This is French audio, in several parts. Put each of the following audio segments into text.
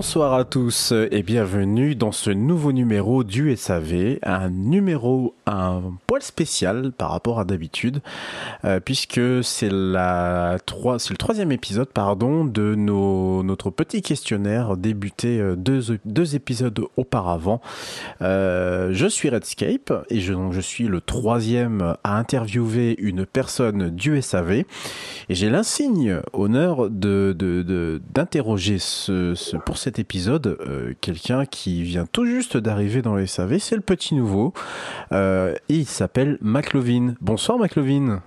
Bonsoir à tous et bienvenue dans ce nouveau numéro du SAV, un numéro un poil spécial par rapport à d'habitude, euh, puisque c'est le troisième épisode pardon de notre petit questionnaire débuté euh, deux, épisodes auparavant. Euh, je suis Redscape et je, je suis le troisième à interviewer une personne du SAV et j'ai l'insigne honneur d'interroger ce, ce, pour cet épisode quelqu'un qui vient tout juste d'arriver dans le SAV, c'est le petit nouveau. Euh, il s'appelle McLovin. Bonsoir McLovin.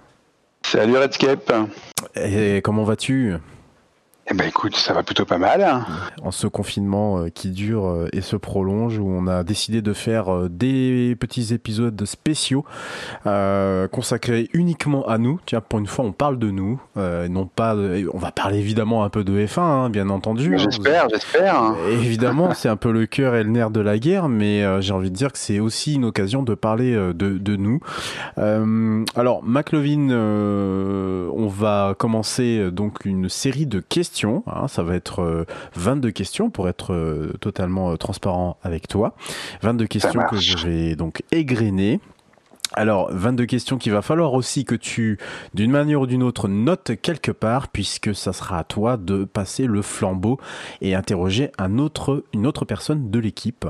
Salut Redscape. Et comment vas-tu? Eh ben écoute, ça va plutôt pas mal. En ce confinement euh, qui dure euh, et se prolonge, où on a décidé de faire euh, des petits épisodes spéciaux consacrés uniquement à nous. Tiens, pour une fois, on parle de nous, non pas. On va parler évidemment un peu de F1, hein, bien entendu. Hein. J'espère, j'espère. Évidemment, c'est un peu le cœur et le nerf de la guerre, mais j'ai envie de dire que c'est aussi une occasion de parler de, de nous. alors, McLovin, on va commencer donc une série de questions Hein, ça va être 22 euh, questions pour être euh, totalement euh, transparent avec toi. 22 questions que je vais donc égrener. Alors, 22 questions qu'il va falloir aussi que tu, d'une manière ou d'une autre, notes quelque part, puisque ça sera à toi de passer le flambeau et interroger un autre, une autre personne de l'équipe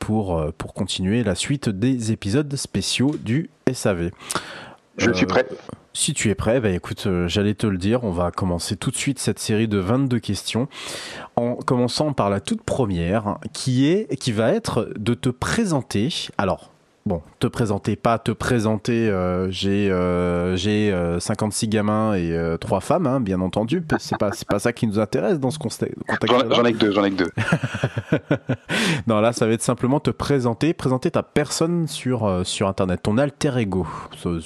pour, pour continuer la suite des épisodes spéciaux du SAV. Je suis prêt. Si tu es prêt, bah écoute, euh, j'allais te le dire, on va commencer tout de suite cette série de 22 questions en commençant par la toute première qui est qui va être de te présenter. Alors, bon, te présenter, pas te présenter. Euh, j'ai euh, j'ai 56 gamins et trois femmes, hein, bien entendu. C'est pas c'est pas ça qui nous intéresse dans ce contexte. J'en ai que deux, j'en ai que deux. non, là, ça va être simplement te présenter, présenter ta personne sur sur internet, ton alter ego, sous,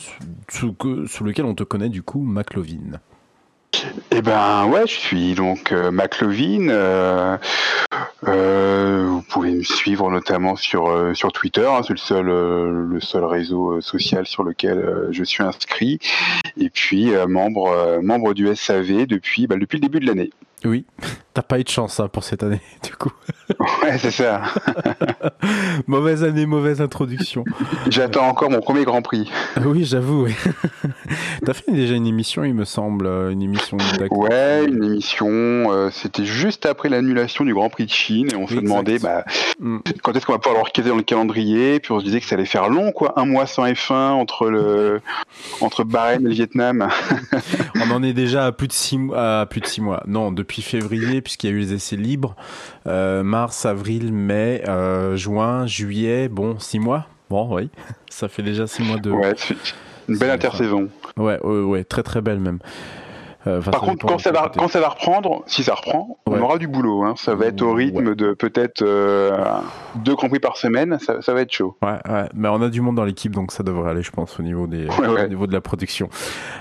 sous lequel on te connaît du coup, McLovin. Eh ben ouais, je suis donc euh, McLovin. Euh, euh, vous pouvez me suivre notamment sur sur Twitter, hein, c'est le seul seul réseau social sur lequel je suis inscrit. Et puis membre du SAV bah, depuis le début de l'année. Oui, t'as pas eu de chance hein, pour cette année, du coup. Ouais, c'est ça. mauvaise année, mauvaise introduction. J'attends encore mon premier Grand Prix. Oui, j'avoue. Oui. t'as fait déjà une émission, il me semble, une émission. Ouais, une émission. Euh, c'était juste après l'annulation du Grand Prix de Chine et on se demandait bah, mm. quand est-ce qu'on va pouvoir le recaser dans le calendrier. Puis on se disait que ça allait faire long, quoi, un mois sans F1 entre le entre Bahreïn et le Vietnam. on en est déjà à plus de six mois, à plus de six mois. Non, depuis depuis février, puisqu'il y a eu les essais libres. Euh, mars, avril, mai, euh, juin, juillet, bon, six mois. Bon, oui, ça fait déjà six mois de. Ouais, une belle intersaison. Ouais, ouais, ouais, très très belle même. Euh, Par contre, quand ça, va, quand ça va reprendre, si ça reprend, on aura du boulot. Hein. Ça va être au rythme de peut-être deux Grands par semaine. Ça, ça, va être chaud. Ouais, ouais, mais on a du monde dans l'équipe, donc ça devrait aller, je pense, au niveau, des, au niveau de la production.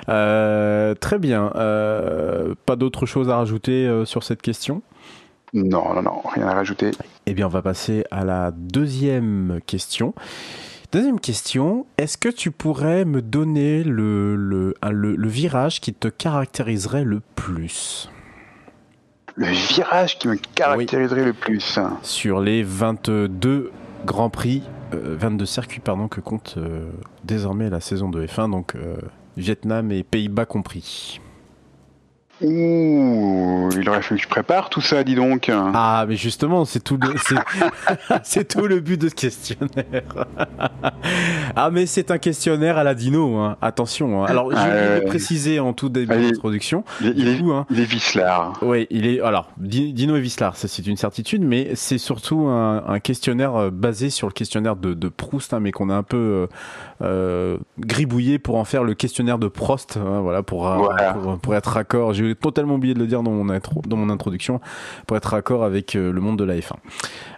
Euh, très bien. Euh, pas d'autre chose à rajouter sur cette question? Non, non, non, rien à rajouter. Eh bien, on va passer à la deuxième question. Deuxième question, est-ce que tu pourrais me donner le, le, le, virage qui te caractériserait le plus? Le virage qui me caractériserait le plus. Sur les 22 Grands Prix, 22 euh, circuits pardon, que compte euh, désormais la saison de F1, donc euh, Vietnam et Pays-Bas compris. Il aurait fallu que je prépare tout ça, dis donc. Ah, mais justement, c'est tout, le, c'est, tout le but de ce questionnaire. ah, mais c'est un questionnaire à la Dino, hein. attention. Hein. Alors, je vais préciser en tout début d'introduction. Il, il, est, hein. il est Vislar. Oui, il est. Alors, Dino et Vislar, ça c'est une certitude, mais c'est surtout un, questionnaire euh, basé sur le questionnaire de, de Proust, hein, mais qu'on a un peu euh, euh, gribouillé pour en faire le questionnaire de Prost, voilà, pour, pour, pour être raccord. J'ai totalement oublié de le dire dans mon, intro, dans mon introduction, pour être raccord avec euh, le monde de la F1.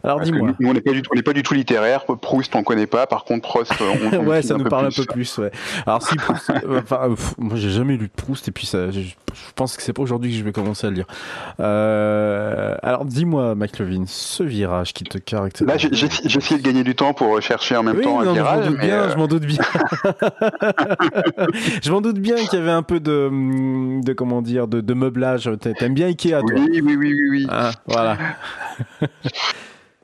Alors dis-moi. on n'est pas, du tout, pas du tout littéraire, Proust on connaît pas, par contre Prost on, Ouais, ça nous parle un peu plus, ouais. Alors si euh, enfin, moi j'ai jamais lu de Proust et puis ça, je, pense que c'est pas aujourd'hui que je vais commencer à le lire. Euh, alors dis-moi McLovin, ce virage qui te caractérise. Là j'ai essayé de gagner du temps pour chercher en même temps un virage. Je m'en doute bien, je m'en doute bien. je m'en doute bien qu'il y avait un peu de, de comment dire, de de meublage. T'aimes bien Ikea, toi Oui, oui, oui, oui. oui. Ah, voilà.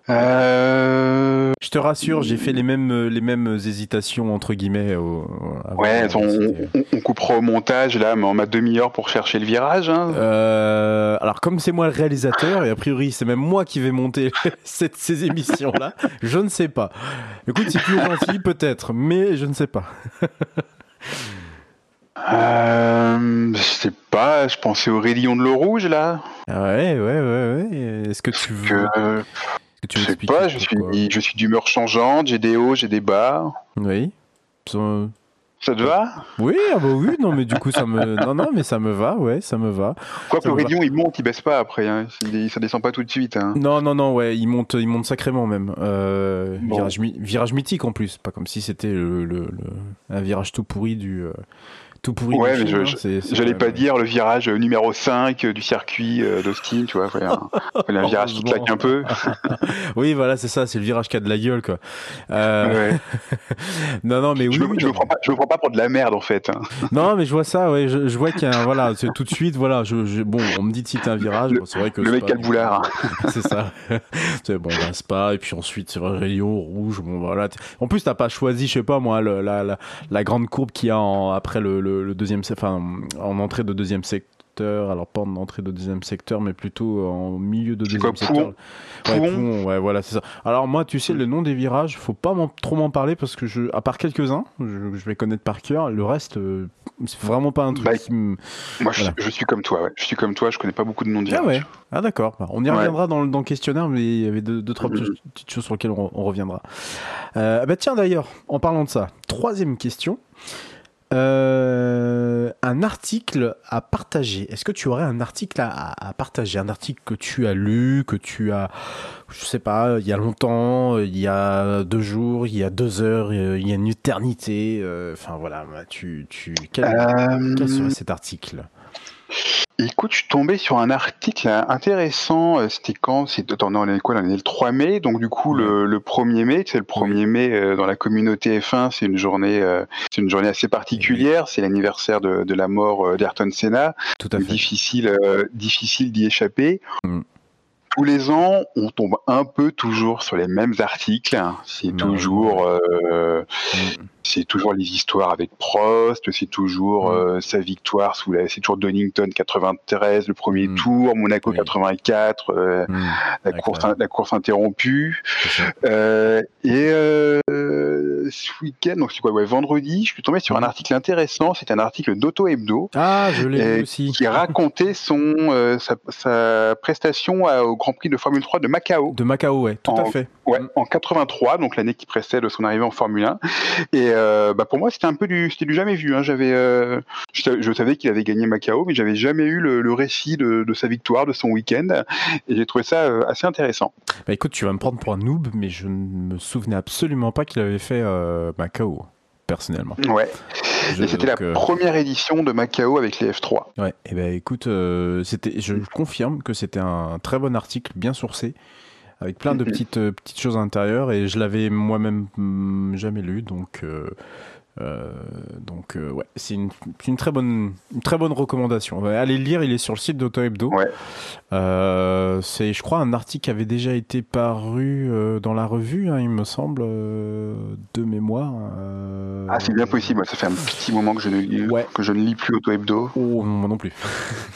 Euh, Je te rassure, j'ai fait les mêmes, les mêmes hésitations entre guillemets. Au, Ouais, on, c'était- on- on coupera au montage là, mais on m'a demi-heure pour chercher le virage. Hein. Euh, alors comme c'est moi le réalisateur et a priori c'est même moi qui vais monter cette, ces émissions là, je ne sais pas. Écoute, c'est plus gentil peut-être, mais je ne sais pas. Euh, je sais pas, je pensais au Rayon de l'eau rouge là. Ah Ouais, ouais, ouais, ouais. Est-ce que tu veux, Que, est-ce que tu je sais pas, je suis, je suis d'humeur changeante, j'ai des hauts, j'ai des bas. Oui. Ça te va? Oui, ah bah oui, non mais du coup ça me, non non mais ça me va, ouais, ça me va. Quoi que. Rayon il monte, il baisse pas après, hein. Ça descend pas tout de suite. Hein. Non non non, ouais, il monte, il monte sacrément même. Euh, Bon. virage, mythique en plus, pas comme si c'était le, le- le- un virage tout pourri du, euh, tout pourri. Ouais, mais je- hein, J'allais pas dire le virage numéro 5 du circuit euh, d'Austin, tu vois. fallait un, un virage qui claque un peu. Oui, voilà, c'est ça, c'est le virage qui a de la gueule, quoi. Euh, Ouais. non, non, mais oui, je, me, je me prends pas, je me prends pas pour de la merde en fait. hein. Non, mais je vois ça, ouais, je, je vois qu'il y a un, voilà, tout de suite, voilà, je, je- bon, on me dit de citer un virage, Le- bon, c'est vrai que le mec pas- a le boulard. c'est ça. c'est bon, ben, Spa, et puis ensuite, c'est vrai, rayon rouge, bon, voilà. En plus, t'as pas choisi, je sais pas, moi, le- la, la, la grande courbe qu'il y a en- après le, le, le deuxième, enfin, en entrée de deuxième secteur, alors pas en entrée de deuxième secteur, mais plutôt en milieu de deuxième quoi, secteur. Ouais, Pouhon Pouhon, ouais, voilà, c'est ça. Alors moi, tu sais, le nom des virages, faut pas trop m'en parler parce que je, à part quelques-uns, je, je vais connaître par cœur. Le reste, euh, c'est vraiment pas un truc Bah, qui me. Moi, je, Voilà. je suis comme toi, ouais. Je suis comme toi, je connais pas beaucoup de noms de Ah virages. ouais. Ah d'accord. Bah, on y Ouais. reviendra dans, le- dans le questionnaire, mais il y avait deux, deux trois Mhm. petites- petites choses sur lesquelles on, on reviendra. Euh, bah tiens d'ailleurs, en parlant de ça, troisième question. Euh, un article à partager. Est-ce que tu aurais un article à, à- à partager? Un article que tu as lu, que tu as, je sais pas, il y a longtemps, il y a deux jours, il y a deux heures, euh, il y a une éternité. euh, Enfin voilà, tu, tu, quel, Euh, quel serait cet article? Écoute, je suis tombé sur un article intéressant. euh, C'était quand? C'était on est quoi là? On est le 3 mai, donc du coup le, le 1er mai, c'est le 1er mai euh, dans la communauté F1, c'est une journée, euh, c'est une journée assez particulière. C'est l'anniversaire de, de la mort d'Ayrton Senna. Tout à fait. Difficile, euh, difficile d'y échapper. Mm. Tous les ans, on tombe un peu toujours sur les mêmes articles. C'est Non, toujours, euh, Mm. C'est toujours les histoires avec Prost, c'est toujours Mm. euh, sa victoire sous la, c'est toujours Donington 93, le premier Mm. tour, Monaco Oui. 84, euh, la course, la course interrompue. Euh, et ce week-end, donc c'est quoi, ouais, vendredi, je suis tombé sur un Mm. article intéressant. C'est un article d'Auto Hebdo Ah, je l'ai aussi. qui racontait son sa, sa prestation à- au Grand Prix de Formule 3 de Macao. De Macao, ouais, tout à En- fait. Ouais, Mm. en 83, donc l'année qui précède son arrivée en Formule 1. Et euh, bah pour moi, c'était un peu du, c'était du jamais vu. Hein. J'avais, euh, je, sa- je savais qu'il avait gagné Macao, mais j'avais jamais eu le, le récit de, de sa victoire, de son week-end. Et j'ai trouvé ça euh, assez intéressant. Bah écoute, tu vas me prendre pour un noob, mais je ne me souvenais absolument pas qu'il avait fait euh, Macao, personnellement. Ouais. Je- et c'était la euh, première édition de Macao avec les F3. Ouais, et ben écoute, euh, c'était, je confirme que c'était un très bon article, bien sourcé, avec plein de Mhm. petites, euh, petites choses à l'intérieur, et je l'avais moi-même mm, jamais lu, donc, euh, euh, donc euh, ouais, c'est une, une très bonne, une très bonne recommandation. Allez le lire, il est sur le site d'Auto Hebdo. Ouais. Euh, c'est, je crois, un article qui avait déjà été paru dans la revue, hein, il me semble, de mémoire. Ah, c'est bien possible. Ça fait un petit moment que je ne, Ouais. que je ne lis plus Auto Hebdo. Oh, moi non plus.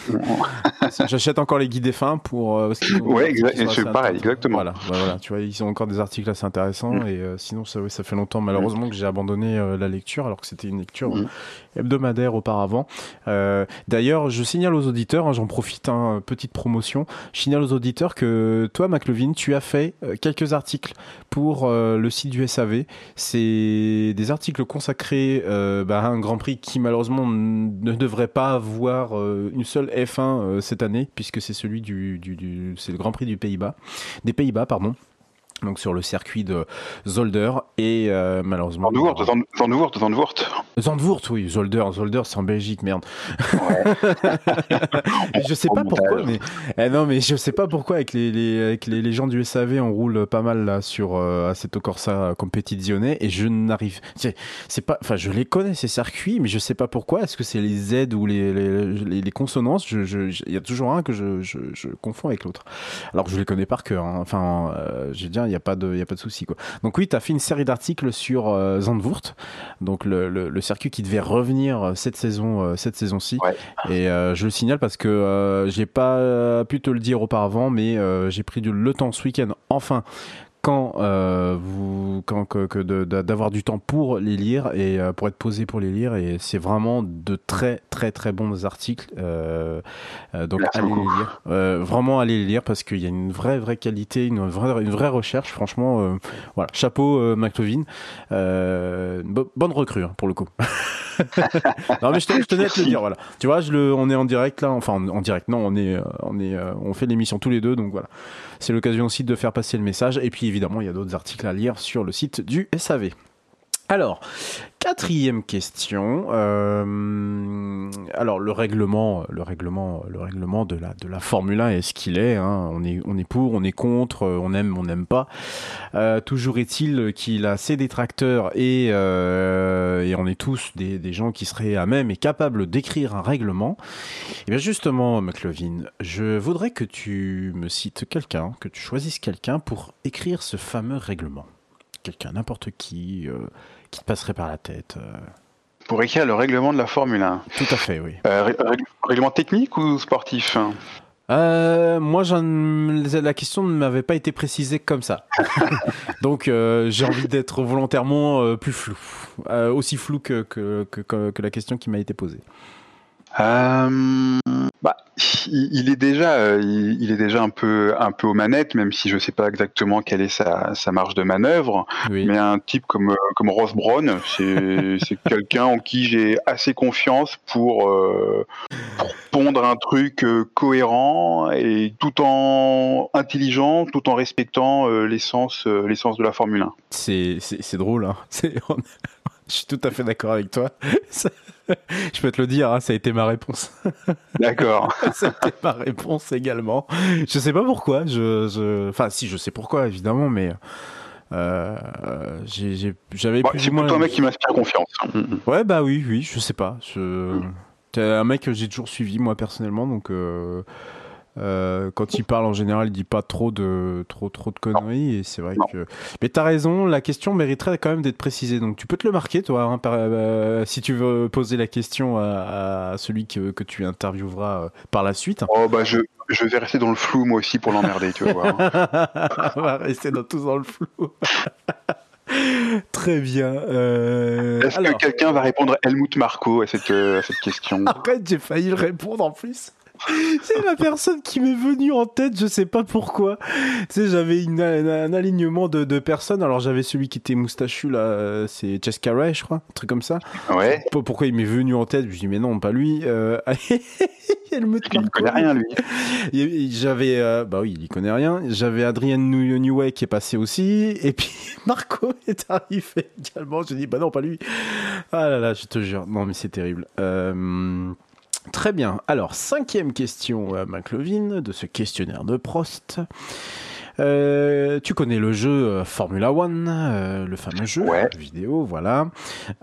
J'achète encore les guides F1 pour. euh, des Ouais, c'est pareil, exactement. Voilà, bah voilà, tu vois, ils ont encore des articles assez intéressants Mm. et euh, sinon, ça, oui, ça fait longtemps malheureusement que j'ai abandonné euh, la lecture alors que c'était une lecture Mm. hebdomadaire auparavant. Euh, D'ailleurs, je signale aux auditeurs, hein, j'en profite, hein, petite promotion, je signale aux auditeurs que toi, McLevin, tu as fait euh, quelques articles pour euh, le site du SAV. C'est des articles consacrés euh, bah, à un Grand Prix qui malheureusement ne devrait pas avoir euh, une seule F1 euh, cette année, puisque c'est celui du, du, c'est le Grand Prix du Pays-Bas, des Pays-Bas, pardon. Donc sur le circuit de Zolder et euh, malheureusement Zandvoort Zandvoort Zandvoort. Zandvoort oui Zolder Zolder c'est en Belgique merde. Je sais pas pourquoi mais eh non mais je sais pas pourquoi avec les, les avec les, les, gens du SAV on roule pas mal là sur euh, Assetto Corsa Competizione et je n'arrive c'est pas enfin je les connais ces circuits mais je sais pas pourquoi. Est-ce que c'est les Z ou les les, les consonances? Il je, y a toujours un que je, je, confonds avec l'autre. Alors que je les connais par cœur hein. enfin euh, je veux dire n'y a pas de, y a pas de souci. Quoi. Donc oui, tu as fait une série d'articles sur euh, Zandvoort, donc le, le, circuit qui devait revenir euh, cette saison, euh, cette saison-ci. Et je le signale parce que j'ai pas pu te le dire auparavant, mais j'ai pris du, le temps ce week-end, enfin, quand euh, vous quand que, que d'avoir du temps pour les lire et euh, pour être posé pour les lire. Et c'est vraiment de très très très bons articles euh, euh donc allez les lire. Vraiment allez les lire parce qu'il y a une vraie vraie qualité une vraie une vraie recherche. Franchement voilà. Chapeau McLovin bonne recrue hein, pour le coup. Non mais je tenais, je tenais à te le dire voilà. Tu vois je le on est en direct là. Enfin en direct non on est on est on fait l'émission tous les deux donc voilà. C'est l'occasion aussi de faire passer le message. Et puis évidemment, il y a d'autres articles à lire sur le site du SAV. Alors, quatrième question. Euh, alors le règlement, le règlement, le règlement de la de la Formule 1 est ce qu'il est, hein. On est on est pour, on est contre, on aime, on n'aime pas. Euh, toujours est-il qu'il a ses détracteurs et euh, et on est tous des, des gens qui seraient à même et capables d'écrire un règlement. Et bien justement, McLovin, je voudrais que tu me cites quelqu'un, que tu choisisses quelqu'un pour écrire ce fameux règlement. Quelqu'un, n'importe qui qui te passerait par la tête euh Pour écrire le règlement de la Formule 1 Tout à fait, oui. Euh, règlement technique ou sportif euh, moi, la question ne m'avait pas été précisée comme ça. Donc, euh, j'ai envie d'être volontairement euh, plus flou. Aussi flou que, que, que, que, la question qui m'a été posée. Euh, bah, il, est déjà, euh, il, est déjà un peu, un peu aux manettes, même si je ne sais pas exactement quelle est sa, sa marge de manœuvre. Mais un type comme, comme Ross Brown, c'est quelqu'un en qui j'ai assez confiance pour, euh, pour, pondre un truc euh, cohérent et tout en intelligent, tout en respectant l'essence, l'essence de la Formule 1. C'est drôle, hein. Je suis tout à fait d'accord avec toi. je peux te le dire, hein, ça a été ma réponse. D'accord. ça a été ma réponse également. Je sais pas pourquoi. Je, je... Enfin, si, je sais pourquoi, évidemment, mais. Euh, j'avais bon, plus C'est plutôt un mec qui m'inspire confiance. Ouais, bah oui, oui, je sais pas. Je... T'es un mec que j'ai toujours suivi, moi, personnellement, donc. Euh... Euh, quand il parle en général, il dit pas trop de trop trop de conneries et c'est vrai non. que. Mais t'as raison, la question mériterait quand même d'être précisée. Donc tu peux te le marquer, toi, hein, par, euh, si tu veux poser la question à, à celui que, que, tu intervieweras euh, par la suite. Oh bah je, je vais rester dans le flou moi aussi pour l'emmerder, tu vas voir. On va rester dans, tous dans le flou. Très bien. Euh... Est-ce que quelqu'un va répondre Helmut Marco à cette, à cette question? Arrête, j'ai failli le répondre en plus. C'est la personne qui m'est venue en tête, je sais pas pourquoi. Tu sais, j'avais un, alignement de, de, personnes. Alors j'avais celui qui était moustachu là, euh, c'est Jess Carey, je crois, un truc comme ça. Ouais. Pourquoi il m'est venu en tête? Je me dis mais non, pas lui. Euh, il ne connaît rien lui. J'avais, euh, bah oui, il y connaît rien. J'avais Adrien Newey qui est passé aussi, et puis Marco est arrivé également. Je dis bah non, pas lui. Ah là là, je te jure, non mais c'est terrible. Euh... Très bien. Alors, cinquième question, à McLovin, de ce questionnaire de Prost. Euh, tu connais le jeu euh, Formula One, euh, le fameux jeu ouais. vidéo, voilà.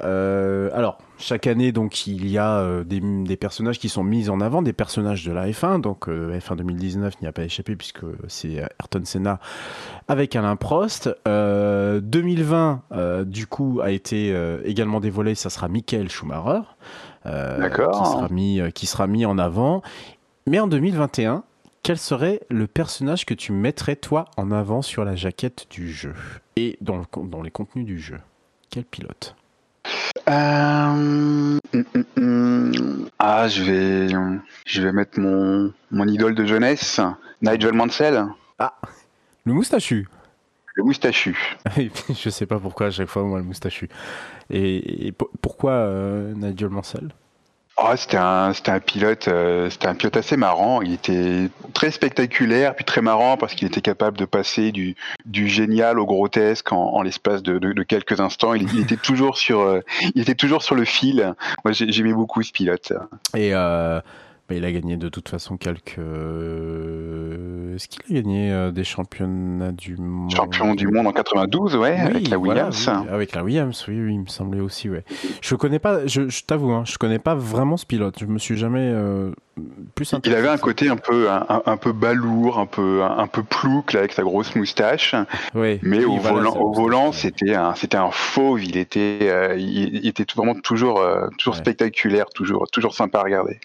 Euh, alors, chaque année, donc, il y a euh, des, des, personnages qui sont mis en avant, des personnages de la F1. Donc, F1 2019 n'y a pas échappé puisque c'est Ayrton Senna avec Alain Prost. 2020, du coup, a été également dévoilé, ça sera Michael Schumacher. Euh, qui, sera mis, qui sera mis en avant. Mais en 2021, quel serait le personnage que tu mettrais toi en avant sur la jaquette du jeu et dans, le, dans les contenus du jeu? Quel pilote? Euh... Ah, je vais, je vais mettre mon, mon idole de jeunesse, Nigel Mansell. Ah, le moustachu. Le moustachu. je sais pas pourquoi à chaque fois moi le moustachu. Et, et pourquoi euh, Nigel Mansell? Oh, c'était un, c'était un pilote, euh, c'était un pilote assez marrant. Il était très spectaculaire, puis très marrant parce qu'il était capable de passer du, du génial au grotesque en, en l'espace de, de, de, quelques instants. Il, il était toujours sur, euh, il était toujours sur le fil. Moi, j'aimais beaucoup ce pilote. Et euh, bah, il a gagné de toute façon quelques. Euh, est-ce qu'il a gagné euh, des championnats du monde? Champion du monde en 92, ouais, Oui, avec la voilà, Williams. oui, avec la Williams, oui, oui, il me semblait aussi, ouais. Je connais pas, je, je t'avoue, hein, je connais pas vraiment ce pilote. Je me suis jamais euh, plus Il avait un côté un peu, un, un- un peu balourd, un peu, un, un peu plouc là, avec sa grosse moustache. Oui, Mais oui, au voilà, volant, au c'était- volant, c'était un, c'était un fauve. Il était, euh, il, il était vraiment toujours, euh, toujours Ouais. spectaculaire, toujours, toujours sympa à regarder.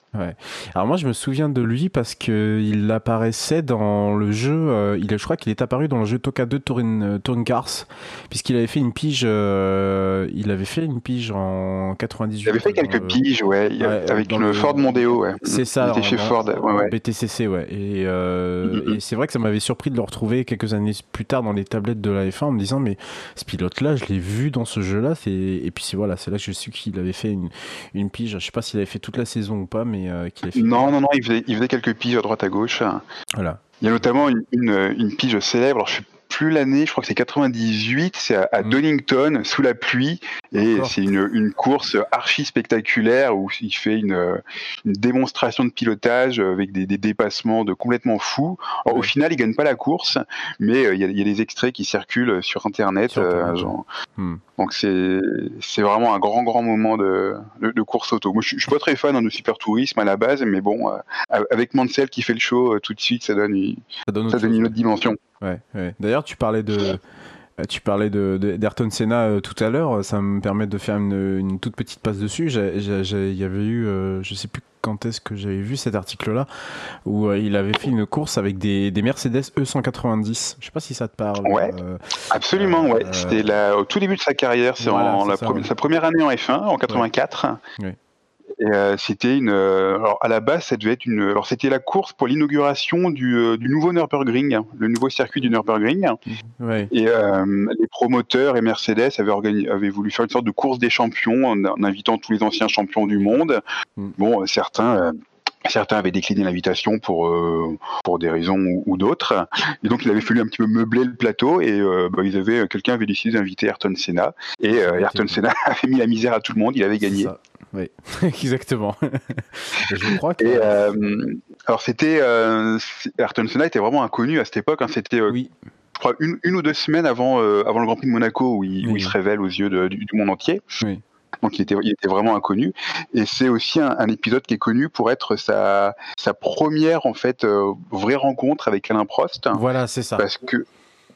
Alors moi, je me souviens de lui parce que il apparaissait dans le jeu. euh, il, je crois qu'il est apparu dans le jeu Toka 2 Touring, euh, Touring Cars, puisqu'il avait fait une pige. il avait fait une pige en 98. Il avait fait quelques piges, ouais, avec une le- Ford Mondeo, ouais. C'est ça. Il était en- chez en- Ford, ouais, en ouais. BTCC, ouais. Et, euh, Mhm. et c'est vrai que ça m'avait surpris de le retrouver quelques années plus tard dans les tablettes de la F1 en me disant mais ce pilote-là, je l'ai vu dans ce jeu-là. Et puis c'est voilà, c'est là que je suis qu'il avait fait une, une pige. Je sais pas s'il avait fait toute la saison ou pas, mais euh, qu'il a fait. Non, non, non, il faisait, il faisait quelques piges à droite à gauche. Voilà. Il y a notamment une, une, une pige célèbre, alors je sais plus l'année, je crois que c'est 98, c'est à, à Mm. Donington, sous la pluie, et c'est une, une course archi spectaculaire où il fait une, une démonstration de pilotage avec des, des dépassements de complètement fous. Alors, Au final, il gagne pas la course, mais euh, il y, a, il y a des extraits qui circulent sur Internet. Sur Internet, euh, genre. Hmm. Donc c'est c'est vraiment un grand grand moment de, de, de course auto. Moi je, suis- je suis pas très fan hein, de super tourisme à la base, mais bon euh, avec Mansell qui fait le show euh, tout de suite, ça donne Ça donne ça une autre dimension. Ouais, ouais. D'ailleurs, tu parlais de, tu parlais de d'Ayrton Senna euh, tout à l'heure. Ça me permet de faire une, une toute petite passe dessus. Il y avait eu, euh, je sais plus quand est-ce que j'avais vu cet article-là, où euh, il avait fait une course avec des, des Mercedes E190. Je sais pas si ça te parle. Ouais. euh, Absolument, ouais. C'était la- au tout début de sa carrière, c'est Voilà, en c'est la ça, pre- ouais. sa première année en F1 en 84. Ouais. Et euh, c'était une. euh, alors à la base, ça devait être une. Alors c'était la course pour l'inauguration du, euh, du nouveau Nürburgring, le nouveau circuit du Nürburgring. ouais. Et euh, les promoteurs et Mercedes avaient, organi- avaient voulu faire une sorte de course des champions en, en invitant tous les anciens champions du monde. Mm. Bon, certains. Euh, Certains avaient décliné l'invitation pour euh, pour des raisons ou, ou d'autres, et donc il avait fallu un petit peu meubler le plateau et euh, bah, ils avaient quelqu'un avait décidé d'inviter Ayrton Senna et euh, Ayrton Senna avait mis la misère à tout le monde, il avait C'est gagné. ça. Oui, exactement. Je crois que. Et euh, alors c'était euh, Ayrton Senna était vraiment inconnu à cette époque, hein, c'était euh, oui, je crois une, une ou deux semaines avant euh, avant le Grand Prix de Monaco où il, où Oui. il se révèle aux yeux de- du, du monde entier. Oui. Donc il était, il était vraiment inconnu. Et c'est aussi un, un épisode qui est connu pour être sa, sa première en fait euh, vraie rencontre avec Alain Prost, voilà, c'est ça. parce que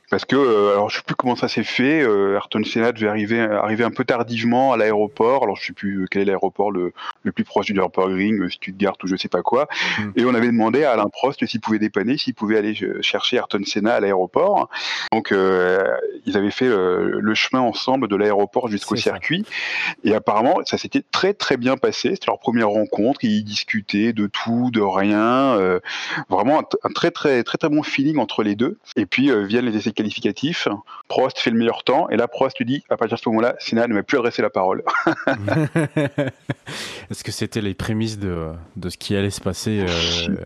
parce que euh, alors je sais plus comment ça s'est fait. Euh, Ayrton Senna devait arriver arriver un peu tardivement à l'aéroport. Alors je sais plus quel est l'aéroport le, le plus proche du Nürburgring, euh, Stuttgart ou je sais pas quoi. Mm. Et on avait demandé à Alain Prost s'il pouvait dépanner, s'il pouvait aller euh, chercher Ayrton Senna à l'aéroport. Donc euh, ils avaient fait euh, le chemin ensemble de l'aéroport jusqu'au ça. circuit. Et apparemment, ça s'était très très bien passé. C'était leur première rencontre. Ils discutaient de tout, de rien. euh, vraiment un, très très très très bon feeling entre les deux. Et puis euh, viennent les essais qualificatifs. Prost fait le meilleur temps. Et là, Prost lui dit, à partir de ce moment-là, Senna ne m'a plus adressé la parole. Est-ce que c'était les prémices de, de ce qui allait se passer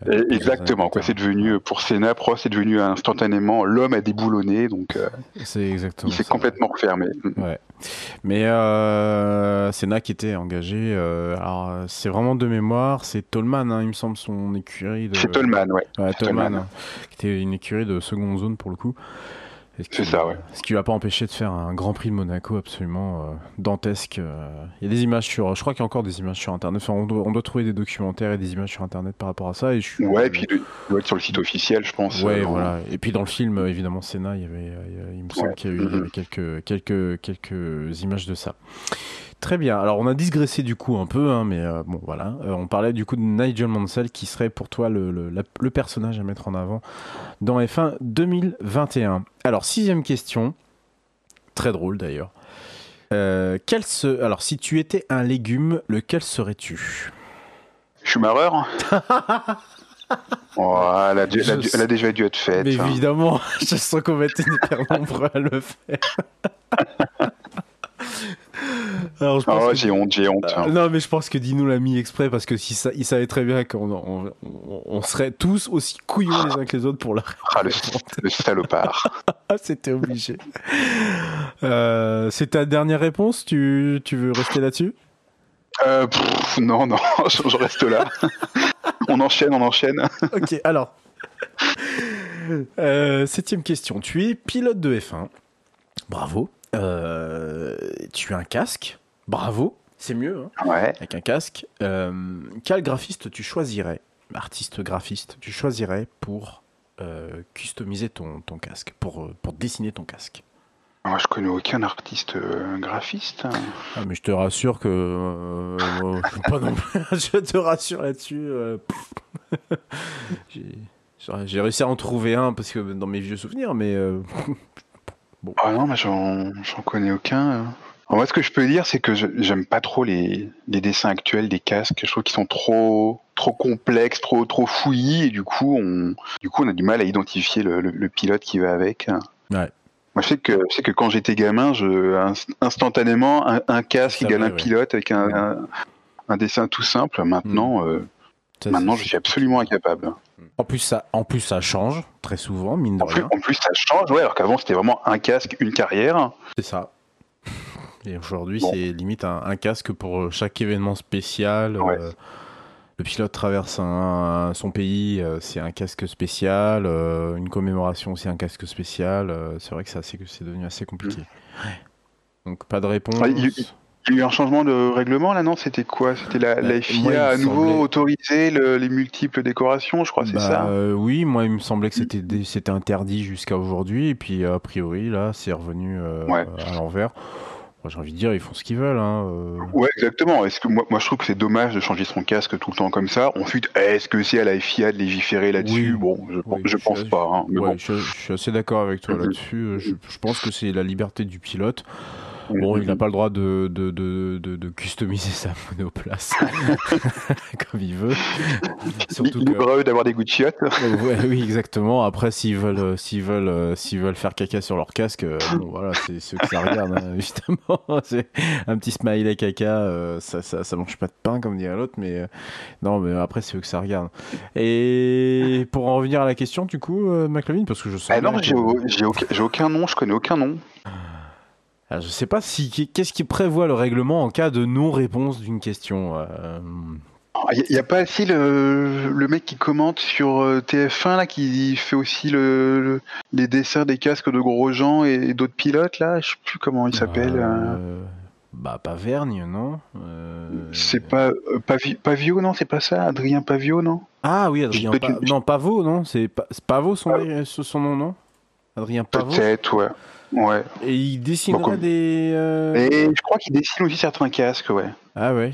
euh, Exactement. Quoi, c'est devenu pour Senna, Prost est devenu instantanément l'homme à déboulonner. Donc euh, C'est exactement. il s'est complètement refermé. Ouais. Mais euh, Senna qui était engagé, euh, alors euh, c'est vraiment de mémoire, c'est Tolman, hein, il me semble, son écurie de. C'est Tolman, ouais. Ouais, Tolman, Tolman. hein, qui était une écurie de seconde zone pour le coup. Ce C'est ça, ouais. Ce qui lui a pas empêché de faire un Grand Prix de Monaco absolument euh, dantesque. euh. Il y a des images sur, je crois qu'il y a encore des images sur Internet. Enfin, on doit, on doit trouver des documentaires et des images sur Internet par rapport à ça. Et je suis- Ouais, et puis il doit être sur le site officiel, je pense. Ouais, euh, voilà. Et puis dans le film, évidemment, Senna, il y avait, il me semble Ouais. qu'il y, a eu- il y avait quelques, quelques, quelques images de ça. Très bien. Alors, on a digressé du coup un peu, hein, mais euh, bon, voilà. Euh, on parlait du coup de Nigel Mansell, qui serait pour toi le, le, la- le personnage à mettre en avant dans F1 2021. Alors, sixième question, très drôle d'ailleurs. Euh, quel se... Alors, si tu étais un légume, lequel serais-tu? Schumacher Oh, elle, a, dû- elle a Je dû- sais. elle a déjà dû être faite. Mais hein. évidemment, je sens qu'on va être hyper nombreux à le faire. Alors, je pense oh, j'ai honte, j'ai honte. Hein. non, mais je pense que Dino l'a mis exprès parce que si ça, il savait très bien qu'on on, serait tous aussi couillons les uns que les autres pour la. Ah, le, le salopard. C'était obligé. Euh, c'est ta dernière réponse? Tu, tu veux rester là-dessus? Euh, Non, non, je reste là. on enchaîne, on enchaîne. ok, alors. Euh, septième question. Tu es pilote de F1. Bravo. Euh, tu as un casque. Bravo. C'est mieux. Hein, ouais. Avec un casque. Euh, quel graphiste tu choisirais? Artiste graphiste, tu choisirais pour customiser ton, ton casque, pour, pour dessiner ton casque? Moi, je connais aucun artiste graphiste. Ah, mais je te rassure que. pas non je te rassure là-dessus. J'ai réussi à en trouver un parce que dans mes vieux souvenirs, mais euh, bon. Ah non, mais j'en connais aucun. En moi, ce que je peux dire, c'est que j'aime pas trop les, les, dessins actuels des casques. Je trouve qu'ils sont trop trop complexes, trop trop fouillis, et du coup, on du coup, on a du mal à identifier le, le, pilote qui va avec. Ouais. Moi, je sais que, je sais que quand j'étais gamin, je, instantanément, un, casque égale un pilote avec un, un, dessin tout simple. Maintenant, mm. euh, maintenant, je suis absolument incapable. En plus, ça, en plus, ça change très souvent, mine de en rien. Plus, en plus, ça change, ouais, alors qu'avant, c'était vraiment un casque, une carrière. C'est ça. Et aujourd'hui, c'est limite un, casque pour chaque événement spécial. Euh, le pilote traverse son pays, euh, c'est un casque spécial. Euh, une commémoration, c'est un casque spécial. c'est vrai que c'est devenu assez compliqué. Mm. Donc, pas de réponse. Il y a eu un changement de règlement là, non? C'était quoi? C'était la, bah, FIA à nouveau autorisé les multiples décorations, je crois, c'est bah, ça? euh, Oui, moi il me semblait que c'était c'était interdit jusqu'à aujourd'hui, et puis a priori là c'est revenu euh, à l'envers. J'ai envie de dire, ils font ce qu'ils veulent. Hein, euh. Ouais, exactement. Est-ce que moi, moi, je trouve que c'est dommage de changer son casque tout le temps comme ça? Ensuite, est-ce que c'est à la FIA de légiférer là-dessus? Bon, je, je pense pas. Hein, je, suis assez d'accord avec toi là-dessus. Je, pense que c'est la liberté du pilote. Bon, il n'a pas le droit de, de, de, de, customiser sa monoplace comme il veut. Surtout il est que... d'avoir des goûts de chiottes. oui, exactement. Après, s'ils veulent, euh, s'ils veulent, euh, s'ils veulent faire caca sur leur casque, euh, bon, voilà, c'est ceux que ça regarde, hein, évidemment. c'est un petit smiley caca, ça, ça, ça, mange pas de pain, comme dirait l'autre, mais non, mais après, c'est eux que ça regarde. Et pour en revenir à la question, du coup, McLovin, parce que je sais. Ah non, j'ai aucun, aucun nom, je connais aucun nom. Je je sais pas si qu'est-ce qui prévoit le règlement en cas de non-réponse d'une question. Euh... Il n'y a, pas aussi le, le, mec qui commente sur euh, TF1 là, qui fait aussi le, les dessins des casques de Grosjean et, d'autres pilotes là, je sais plus comment il s'appelle. Euh, euh... Bah Pavergne non? Euh, C'est pas Pavio non? C'est pas ça? Adrien Pavio non? Ah oui Adrien pa... non Pavot non? C'est Pavot son, son nom non? Adrien Pavot Peut-être ouais. Ouais. Et il dessinera des. Euh, Et je crois qu'il dessine aussi certains casques, ouais. Ah ouais.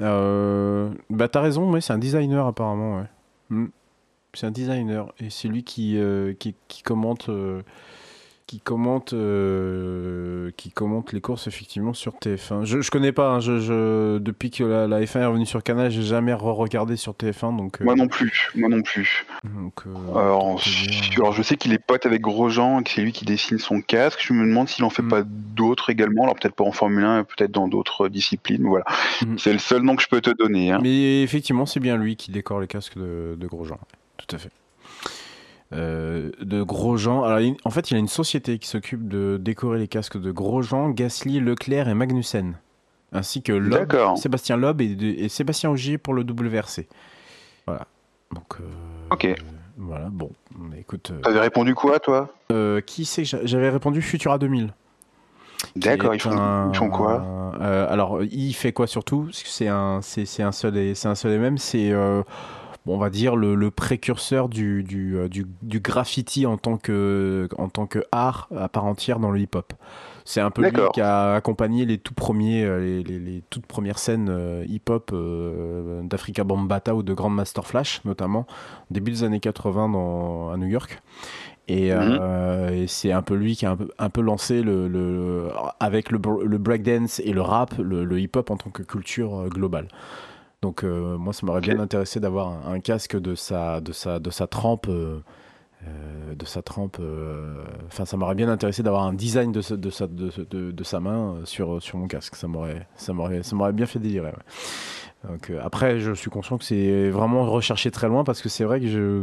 Euh... Bah t'as raison, ouais, c'est un designer apparemment, ouais. Hmm. C'est un designer et c'est lui qui, euh, qui, qui, commente qui commente, euh, qui commente les courses effectivement sur TF1. Je, je connais pas, hein, je, depuis que la, F1 est revenue sur Canal, j'ai jamais re-regardé sur TF1. Donc, euh, Moi non plus, moi non plus. Donc, euh, alors, je sais qu'il est pote avec Grosjean et que c'est lui qui dessine son casque. Je me demande s'il en fait mm. pas d'autres également, alors peut-être pas en Formule 1, peut-être dans d'autres disciplines. Voilà, mm. c'est le seul nom que je peux te donner. Hein. Mais effectivement, c'est bien lui qui décore les casques de, de Grosjean. Tout à fait. Euh, de Grosjean. Alors, en fait, il y a une société qui s'occupe de décorer les casques de Grosjean, Gasly, Leclerc et Magnussen. Ainsi que Sébastien Loeb et, Sébastien Ogier pour le WRC. Voilà. Donc, euh, ok. voilà, bon. Écoute. Euh, T'avais répondu quoi, toi? Qui c'est J'avais répondu Futura 2000. D'accord, ils, font, quoi? Alors, il fait quoi surtout? C'est un, c'est un seul et c'est un seul et même. C'est on va dire le, précurseur du, euh, du, du, graffiti en tant, que, en tant que art à part entière dans le hip-hop. C'est un peu lui qui a accompagné les tout premiers, euh, les, les, toutes premières scènes euh, hip-hop d'Africa Bambata ou de Grandmaster Flash, notamment début des années 80 dans, à New York. Et, mhm. et c'est un peu lui qui a un peu, un peu lancé le, le avec le, le breakdance et le rap, le, le hip-hop en tant que culture globale. Donc euh, moi, ça m'aurait bien intéressé d'avoir un, casque de sa, de sa, de sa trempe euh, de sa trempe. Enfin, ça m'aurait bien intéressé d'avoir un design de, de, sa, de, de, sa main sur, sur mon casque. Ça m'aurait, ça m'aurait, ça m'aurait bien fait délirer. Donc, après, je suis conscient que c'est vraiment recherché très loin parce que c'est vrai que je,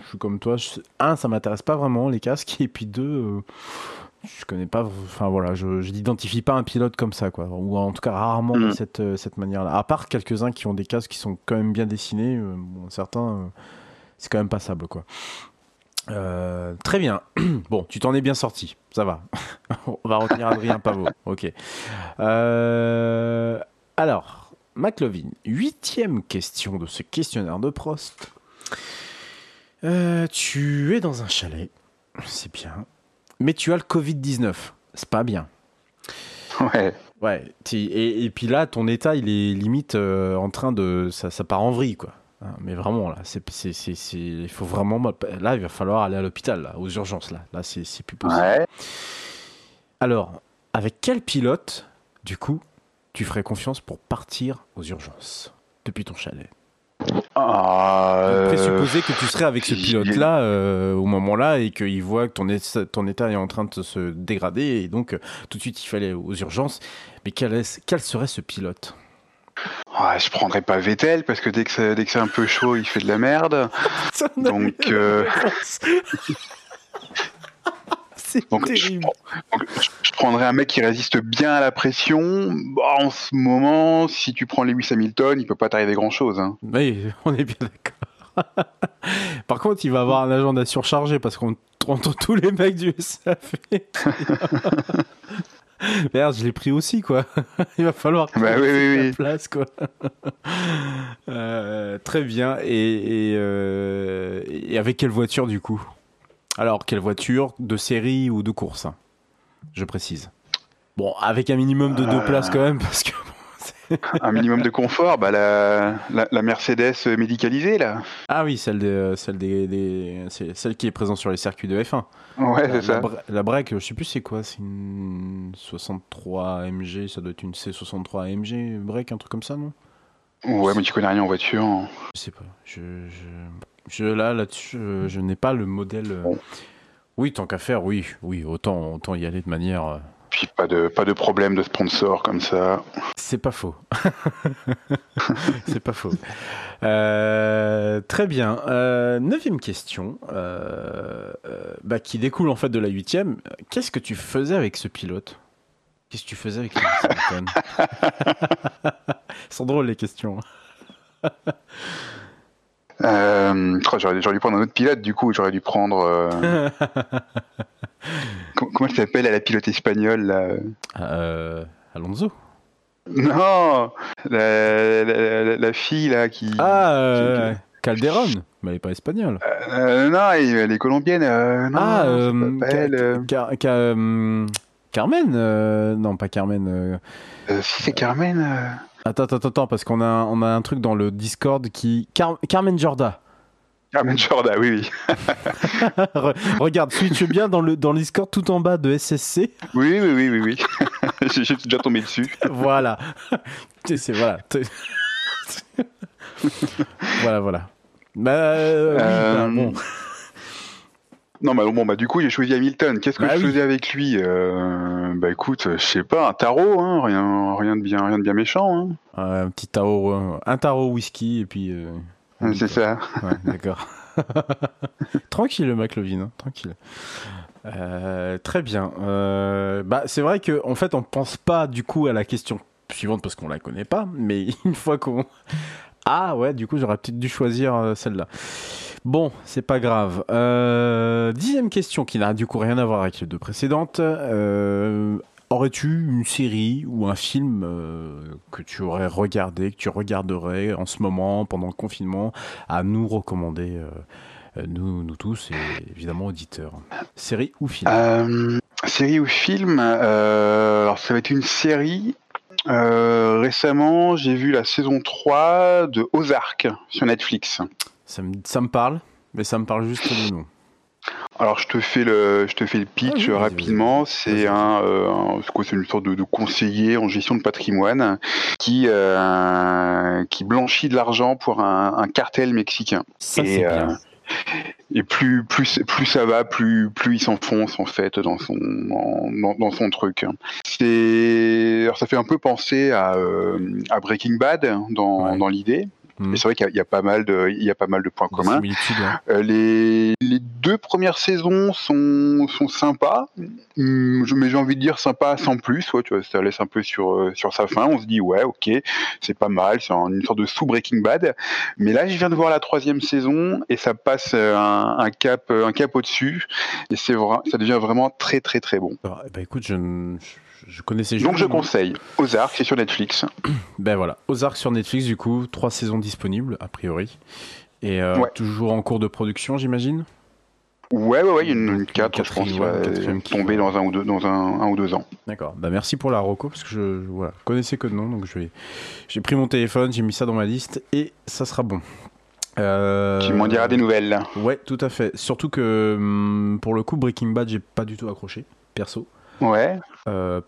je, suis comme toi. un, ça m'intéresse pas vraiment les casques, et puis deux, je connais pas, enfin voilà, je, n'identifie pas un pilote comme ça, quoi, ou en tout cas rarement de mm. cette, euh, cette manière-là. À part quelques-uns qui ont des casques qui sont quand même bien dessinés, euh, certains, euh, c'est quand même passable, quoi. très bien. bon, tu t'en es bien sorti, ça va. On va retenir Adrien Pavot. Ok. alors, McLovin, huitième question de ce questionnaire de Prost. tu es dans un chalet, c'est bien mais tu as le Covid-19. C'est pas bien. Ouais. Ouais. Et, et, puis là, ton état, il est limite euh, en train de. Ça, ça, part en vrille, quoi. Hein, mais vraiment, là, c'est, il faut vraiment. Là, il va falloir aller à l'hôpital, aux urgences, là. Là, c'est, plus possible. Ouais. Alors, avec quel pilote, du coup, tu ferais confiance pour partir aux urgences depuis ton chalet? Ah, présupposer que tu serais avec ce pilote-là euh, au moment-là et qu'il voit que ton, état, ton état est en train de se dégrader et donc euh, tout de suite il fallait aux urgences. Mais quel, est, quel serait ce pilote? Ah, je prendrais pas Vettel parce que dès que c'est, dès que c'est un peu chaud, il fait de la merde. donc, euh, c'est terrible. Je, prendrais un mec qui résiste bien à la pression. en ce moment, si tu prends Lewis Hamilton, il peut pas t'arriver grand chose. Hein. Oui, on est bien d'accord. Par contre, il va avoir un agenda surchargé parce qu'on entend tous les mecs du SAF. Merde, je l'ai pris aussi, quoi. Il va falloir que bah, oui, place, quoi. Euh, très bien. Et, euh, et, avec quelle voiture, du coup? Alors, quelle voiture De série ou de course hein, Je précise? Bon, avec un minimum de deux places quand même, parce que. un minimum de confort, bah la, la, Mercedes médicalisée là. Ah oui, celle, de, celle, des, celle qui est présente sur les circuits de F1. Ouais, c'est ça. La break, je sais plus c'est quoi, c'est une 63 AMG, ça doit être une C63 AMG break, un truc comme ça, non? Ouais, mais tu connais rien en voiture. Je sais pas. Je, je, là, là-dessus, je, n'ai pas le modèle. Euh, oui, tant qu'à faire, oui, oui, autant, autant y aller de manière. Euh, Puis pas de, pas de problème de sponsor comme ça. C'est pas faux. C'est pas faux. Euh, très bien. neuvième question, bah, qui découle en fait de la huitième. Qu'est-ce que tu faisais avec ce pilote? Qu'est-ce que tu faisais avec ce pilote sont drôles les questions. Euh, j'aurais, dû prendre un autre pilote, du coup, j'aurais dû prendre. Euh, comment elle s'appelle à la pilote espagnole là? Euh, Alonso Non la, fille là qui. Ah Calderon Mais elle n'est pas espagnole. non, elle, est colombienne. non, ah, Carmen Non, pas Carmen. si c'est Carmen. Attends, attends, attends, parce qu'on a, on a un truc dans le Discord qui. Carmen Jorda. Carmen Jorda, oui, oui. Regarde, switch bien dans le, dans le Discord tout en bas de SSC. Oui, oui, oui, oui, oui. J'ai déjà tombé dessus. voilà. C'est voilà. voilà, voilà. Bah, euh, oui, bah, bon. Non, bah, bon, bah, du coup, j'ai choisi Hamilton. Qu'est-ce que bah je faisais avec lui euh, Bah, écoute, je sais pas, un tarot, hein, rien, rien, de bien, rien de bien méchant. Hein. un petit tarot, euh, un tarot whisky, et puis. Euh, c'est ça. Ouais, d'accord. tranquille, McLovin, hein, tranquille. très bien. bah, c'est vrai qu'en en fait, on pense pas du coup à la question suivante parce qu'on la connaît pas, mais une fois qu'on. Ah ouais, du coup, j'aurais peut-être dû choisir celle-là. Bon, c'est pas grave. Euh, dixième question qui n'a du coup rien à voir avec les deux précédentes. Euh, aurais-tu une série ou un film euh, que tu aurais regardé, que tu regarderais en ce moment, pendant le confinement, à nous recommander, nous, nous tous et évidemment auditeurs? Série ou film? Série ou film Alors ça va être une série. récemment, j'ai vu la saison 3 de Ozark sur Netflix. Ça me, ça me parle, mais ça me parle juste de nom. Alors je te fais le, je te fais le pitch ah rapidement. C'est un, euh, c'est une sorte de, conseiller en gestion de patrimoine qui euh, qui blanchit de l'argent pour un, cartel mexicain. Ça, c'est euh, et plus plus plus ça va, plus plus il s'enfonce en fait dans son dans, dans son truc. C'est alors ça fait un peu penser à, à Breaking Bad dans, dans l'idée. Mais c'est vrai qu'il y, a pas mal de, il y a pas mal de points communs. Euh, les, les, deux premières saisons sont, sont sympas, hum, mais j'ai envie de dire sympa sans plus. Ouais, tu vois, ça laisse un peu sur, euh, sur sa fin. On se dit ouais, ok, c'est pas mal, c'est une sorte de sous Breaking Bad. Mais là, je viens de voir la troisième saison et ça passe euh, un, un cap, un cap au-dessus et c'est vrai, ça devient vraiment très très très bon. bah écoute, je, je connaissais Donc je conseille Ozark, c'est sur Netflix. Ben voilà, Ozark sur Netflix du coup, trois saisons disponibles a priori. Et euh, toujours en cours de production, j'imagine? Ouais, ouais, ouais, il y a une, 4, je pense, ouais, tombée dans, un ou deux, dans un, un ou deux ans. D'accord, bah merci pour la reco, parce que je voilà, connaissais que de nom, donc je vais, j'ai pris mon téléphone, j'ai mis ça dans ma liste, et ça sera bon. Euh... Tu m'en diras des nouvelles. Ouais, tout à fait. Surtout que hum, pour le coup, Breaking Bad, j'ai pas du tout accroché, perso. Ouais. Euh,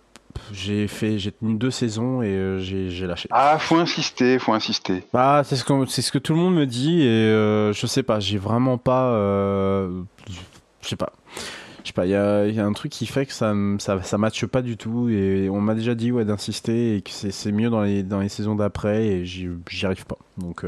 j'ai fait, j'ai tenu deux saisons et euh, j'ai lâché. Ah, faut insister, faut insister. Bah, c'est ce que c'est ce que tout le monde me dit et euh, je sais pas, j'ai vraiment pas, euh, je sais pas. Je sais pas, il y a, y a, un truc qui fait que ça, ça, ça matche pas du tout et on m'a déjà dit ouais d'insister et que c'est mieux dans les, dans les saisons d'après et j'y arrive pas. Donc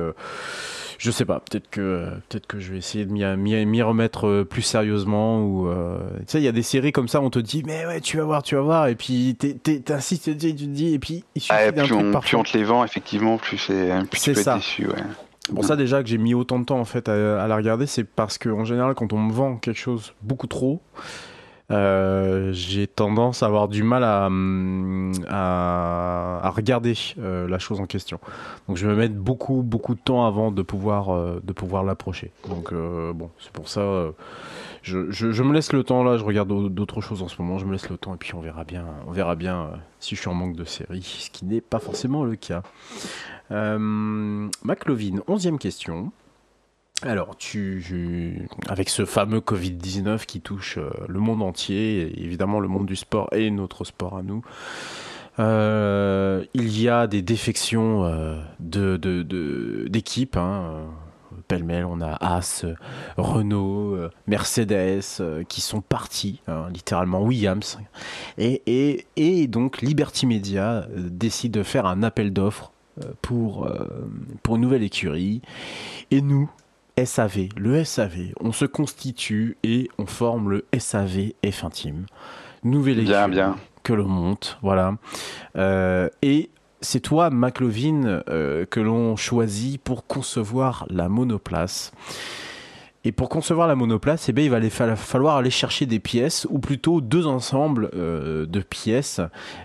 je sais pas, peut-être que peut-être que je vais essayer de m'y remettre euh, plus sérieusement ou euh, tu sais il y a des séries comme ça on te dit mais ouais tu vas voir tu vas voir et puis t'insistes tu te dis et puis il suffit ah, d'un truc on, plus on te les vend effectivement plus c'est plus tu peux ça. être déçu ouais. Bon, ça déjà que j'ai mis autant de temps en fait à, à la regarder, c'est parce que en général, quand on me vend quelque chose beaucoup trop, euh, j'ai tendance à avoir du mal à, à, regarder euh, la chose en question. Donc je vais mettre beaucoup beaucoup de temps avant de pouvoir euh, pouvoir l'approcher. Donc bon, c'est pour ça. Je, je, me laisse le temps là. Je regarde d'autres choses en ce moment. Je me laisse le temps et puis on verra bien. On verra bien si je suis en manque de série, ce qui n'est pas forcément le cas. McLovin, onzième question. Alors, tu, avec ce fameux Covid-19 qui touche euh, le monde entier, évidemment le monde du sport et notre sport à nous, euh, il y a des défections euh, de, d'équipes. Hein, pêle-mêle, on a As, Renault, Mercedes qui sont partis, hein, littéralement Williams. Et, et, et, donc Liberty Media décide de faire un appel d'offres pour, pour une nouvelle écurie. Et nous, SAV, le SAV, on se constitue et on forme le SAV F intime. Nouvelle équipe bien, que l'on monte, voilà. Euh, et c'est toi, McLovin, euh, que l'on choisit pour concevoir la monoplace. Et pour concevoir la monoplace, eh bien, il va falloir aller chercher des pièces, ou plutôt deux ensembles euh, de pièces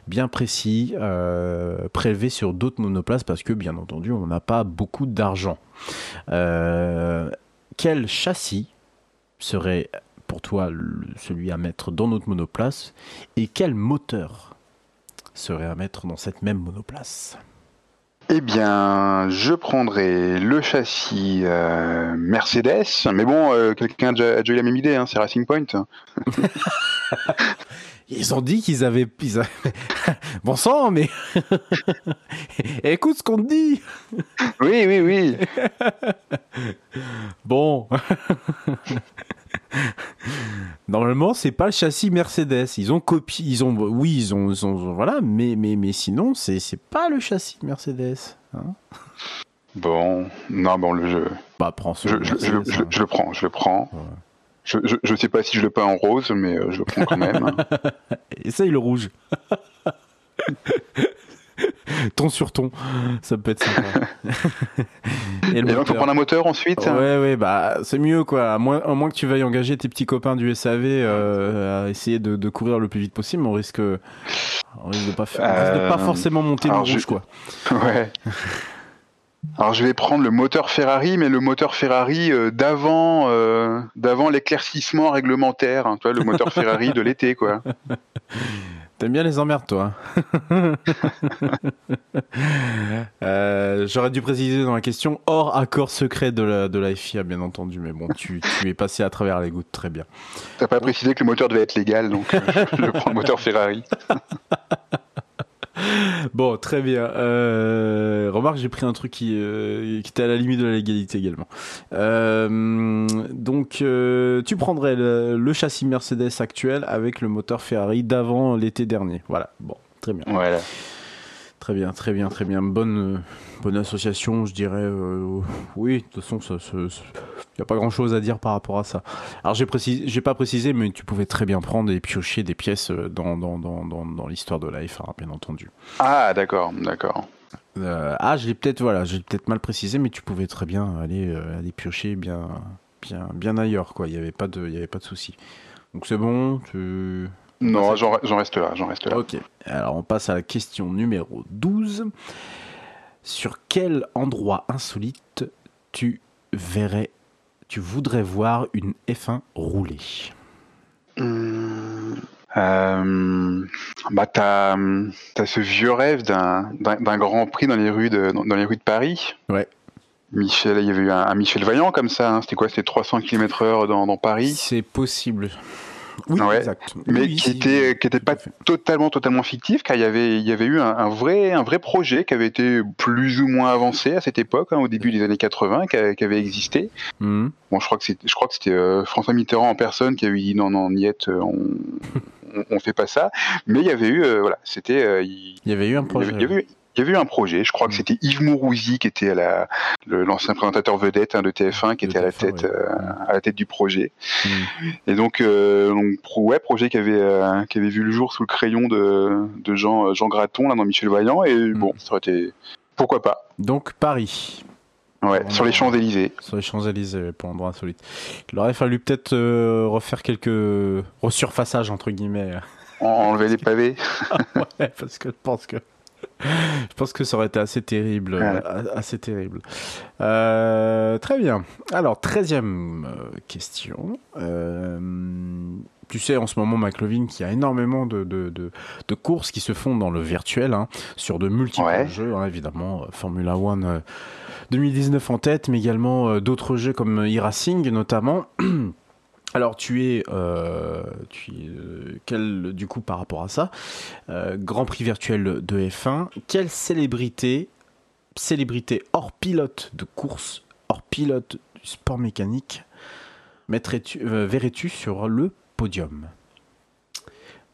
bien précis, euh, prélevés sur d'autres monoplaces, parce que bien entendu, on n'a pas beaucoup d'argent. Euh, quel châssis serait pour toi celui à mettre dans notre monoplace, et quel moteur serait à mettre dans cette même monoplace? Eh bien, je prendrai le châssis euh, Mercedes, mais bon, euh, quelqu'un a, déjà eu la même idée, hein, c'est Racing Point. Ils ont dit qu'ils avaient, bon sang, mais écoute ce qu'on te dit. oui, oui, oui. bon. Normalement, c'est pas le châssis Mercedes. Ils ont copié, ils ont, oui, ils ont, voilà, mais, mais, mais sinon, c'est, c'est pas le châssis Mercedes. Hein. bon, non, bon, le jeu. Bah, prends je, je, je, je, le prends, je le prends. Je, je, sais pas si je le peins en rose, mais euh, je le prends quand même. Essaye le rouge. ton sur ton, ça peut être sympa. et, donc, faut prendre un moteur ensuite Ouais, ouais, bah, c'est mieux, quoi. À moins, moins que tu veuilles engager tes petits copains du SAV euh, à essayer de, de, courir le plus vite possible, on risque, on risque de pas, pas euh, forcément monter le rouge, quoi. Ouais. Alors je vais prendre le moteur Ferrari, mais le moteur Ferrari euh, d'avant, d'avant l'éclaircissement réglementaire. Hein, toi, le moteur Ferrari de l'été, quoi. T'aimes bien les emmerdes, toi euh, J'aurais dû préciser dans la question, hors accord secret de la, de la FIA, bien entendu, mais bon, tu, tu es passé à travers les gouttes, très bien. T'as pas précisé que le moteur devait être légal, donc euh, je prends le moteur Ferrari. Bon, très bien. Euh, remarque, j'ai pris un truc qui, euh, qui était à la limite de la légalité également. Euh, donc, tu prendrais le, le châssis Mercedes actuel avec le moteur Ferrari d'avant l'été dernier. Voilà. Bon, très bien. Voilà. Très bien, très bien, très bien. Bonne, euh, bonne association, je dirais. euh, oui, de toute façon, il n'y a pas grand chose à dire par rapport à ça. Alors, j'ai j'ai pas précisé, mais tu pouvais très bien prendre et piocher des pièces euh, dans, dans, dans, dans, dans l'histoire de la F1, bien entendu. Ah, d'accord, d'accord. Euh, ah, je l'ai peut-être, voilà, j'ai peut-être mal précisé, mais tu pouvais très bien aller, euh, aller piocher bien, bien, bien ailleurs, quoi. Il n'y avait pas de, il y avait pas de souci. Donc c'est bon, tu. Non, j'en reste là, j'en reste là. Ok. Alors on passe à la question numéro 12. Sur quel endroit insolite tu verrais, tu voudrais voir une F1 rouler? Hum, euh, bah t'as ce vieux rêve d'un Grand Prix dans les rues de dans, dans les rues de Paris? Ouais. Michel, il y avait eu un, un Michel Vaillant comme ça. hein. C'était quoi C'était 300 km/h dans, dans Paris, C'est possible. Oui, Ouais, exact. mais Oui, qui si, était oui, qui était tout pas totalement totalement fictif, car il y avait il y avait eu un, un vrai un vrai projet qui avait été plus ou moins avancé à cette époque, hein, au début des années 80, qui, a- qui avait existé. Mhm. Bon, je crois que c'est, je crois que c'était euh, François Mitterrand en personne qui avait dit non, non, Niette, euh, on, on, on fait pas ça. Mais il y avait eu, euh, voilà, c'était, il, y avait eu un il y projet. avait, il y avait eu- il y avait eu un projet. Je crois que Mm. c'était Yves Mourouzi qui était à la, l'ancien présentateur vedette hein, de TF1 qui De était à la TF1, tête, ouais. euh, à la tête du projet. Mhm. Et donc, euh, donc, ouais, projet qui avait, euh, qui avait vu le jour sous le crayon de, de Jean, Jean Graton là dans Michel Vaillant. Et Mm. bon, ça aurait été, pourquoi pas. Donc Paris. Ouais, sur les non. Champs Élysées. Sur les Champs-Élysées, pour endroit insolite. Il aurait fallu peut-être refaire quelques resurfaçages, entre guillemets. Enlever les pavés. ouais, parce que je pense que. Je pense que ça aurait été assez terrible. Euh, Assez terrible. Euh, très bien. Alors, treizième euh, question. Euh, tu sais, en ce moment, McLovin, qu'il y a énormément de, de, de, de courses qui se font dans le virtuel, hein, sur de multiples Ouais. jeux, hein, évidemment. Formula One euh, 2019 en tête, mais également d'autres jeux comme e-racing, notamment. Alors, tu es, euh, euh, quel, du coup, par rapport à ça, euh, Grand Prix virtuel de F1, quelle célébrité, célébrité hors pilote de course, hors pilote du sport mécanique, verrais-tu sur le podium?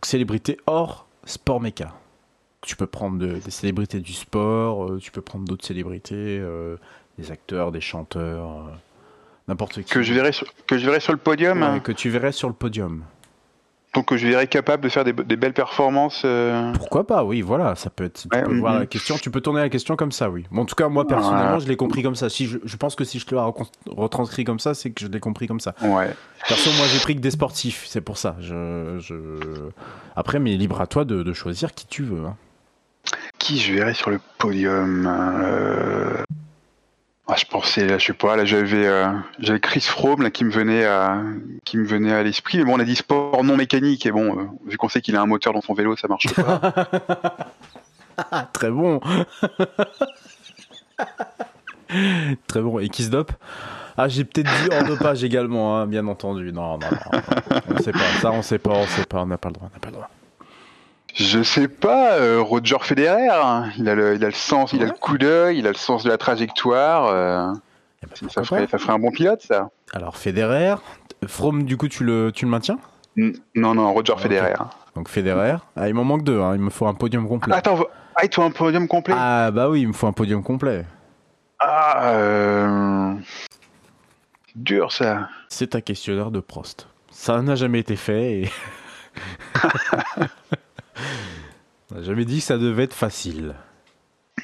Célébrité hors sport méca. Tu peux prendre de- des célébrités du sport, tu peux prendre d'autres célébrités, des acteurs, des chanteurs, n'importe qui. Que je verrais sur, que je verrais sur le podium. Ouais, hein. que tu verrais sur le podium. Donc que je verrais capable de faire des, des belles performances. euh, Pourquoi pas, oui, voilà, ça peut être. Tu Ouais, peux voir la question, tu peux tourner la question comme ça, oui. Bon, en tout cas, moi, personnellement, je l'ai compris comme ça. Si je, je pense que si je te l'ai retranscrit comme ça, c'est que je l'ai compris comme ça. Ouais. Perso, moi, j'ai pris que des sportifs, c'est pour ça. Je, je... Après, mais libre à toi de, de choisir qui tu veux. hein. Qui je verrais sur le podium euh, ah, Je pensais, je sais pas, là j'avais euh, j'avais Chris Froome là, qui me venait à qui me venait à l'esprit. Mais bon, on a dit sport non mécanique et bon, euh, vu qu'on sait qu'il a un moteur dans son vélo, ça marche pas. Très bon Très bon. Et qui se dope? Ah, j'ai peut-être dit hors dopage également, hein, bien entendu. Non, non, non. On sait pas. Ça, on sait pas, on sait pas. On n'a pas le droit, on n'a pas le droit. Je sais pas, euh, Roger Federer, hein, il a le il a le sens, il a le coup d'œil, il a le sens de la trajectoire. euh, Eh ben, ça ferait ça ferait un bon pilote ça. Alors, Federer. From, du coup, tu le, tu le maintiens? Non non, Roger. Federer. Donc, Federer. Ah, il m'en manque deux. hein. Il me faut un podium complet. Attends, ah, il te faut un podium complet. Ah, bah oui, il me faut un podium complet. Ah, euh... dur ça. C'est un questionnaire de Prost. Ça n'a jamais été fait et. On n'a jamais dit que ça devait être facile.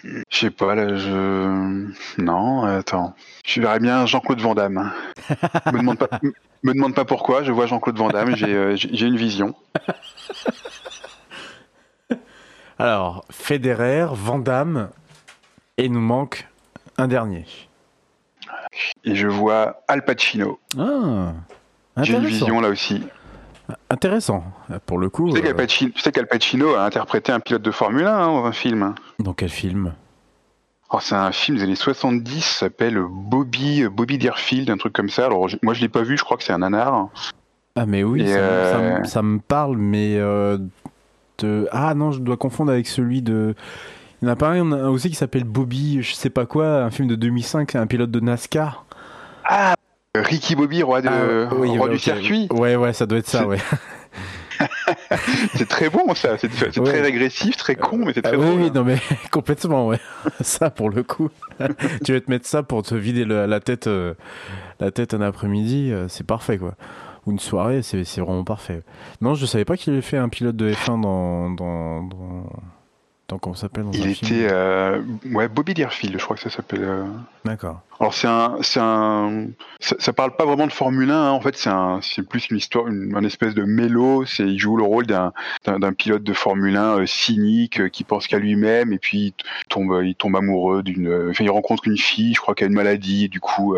Je sais pas, là, je. Non, attends. Je verrais bien Jean-Claude Van Damme. me, demande pas, me demande pas pourquoi, je vois Jean-Claude Van Damme, j'ai euh, une vision. Alors, Federer, Van Damme, et il nous manque un dernier. Et je vois Al Pacino. Ah, J'ai une vision là aussi. Intéressant. Pour le coup, Tu sais euh, qu'Al Pacino, a interprété un pilote de Formule 1 hein, dans un film. dans quel film? Oh, c'est un film des années 70, ça s'appelle Bobby, Bobby Deerfield, un truc comme ça. Alors, moi, je l'ai pas vu, je crois que c'est un nanar. Ah, mais oui, ça, ça euh, ça me parle, mais euh, ah non, je dois confondre avec celui de. Il y en a pas un aussi qui s'appelle Bobby, je sais pas quoi, un film de 2005, un pilote de NASCAR. Ah, Ricky Bobby, roi, de, ah, roi du circuit. Ouais, ouais, ça doit être ça, ouais. c'est très bon ça, c'est très régressif, très con, mais c'est très bon. Oui, non mais complètement, ouais. ça pour le coup. tu vas te mettre ça pour te vider la tête, euh, la tête un après-midi, euh, c'est parfait quoi. Ou une soirée, c'est vraiment parfait. Non, je savais pas qu'il avait fait un pilote de F1 dans, dans, dans comment s'appelle Il était euh, ouais Bobby Deerfield, je crois que ça s'appelle. Euh. D'accord. Alors c'est un c'est un ça, parle pas vraiment de Formule 1. Hein. En fait c'est un c'est plus une histoire une, espèce de mélo. C'est il joue le rôle d'un d'un pilote de Formule 1 euh, cynique qui pense qu'à lui-même et puis il tombe il tombe amoureux d'une. Enfin il rencontre une fille, je crois qu'elle a une maladie. Et du coup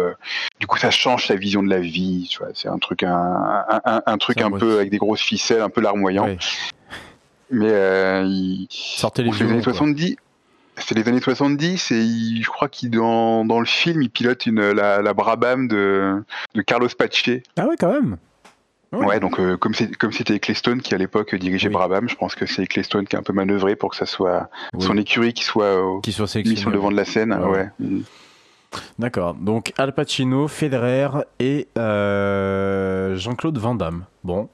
du coup ça change sa vision de la vie. C'est un truc un un, un, truc un peu avec des grosses ficelles, un peu larmoyant mais euh, il... sortait les, années 70. C'est les années 70 et je crois qu'il dans, dans le film il pilote une la, la Brabham de, de Carlos Pache. Ah ouais quand même. Ouais, donc euh, comme c'est comme c'était Ecclestone qui à l'époque dirigeait Brabham, je pense que c'est Ecclestone qui a un peu manœuvré pour que ça soit son écurie qui soit euh, qui soit mis sur le devant de la scène. Ouais. D'accord. Donc Al Pacino, Federer et euh, Jean-Claude Van Damme. Bon,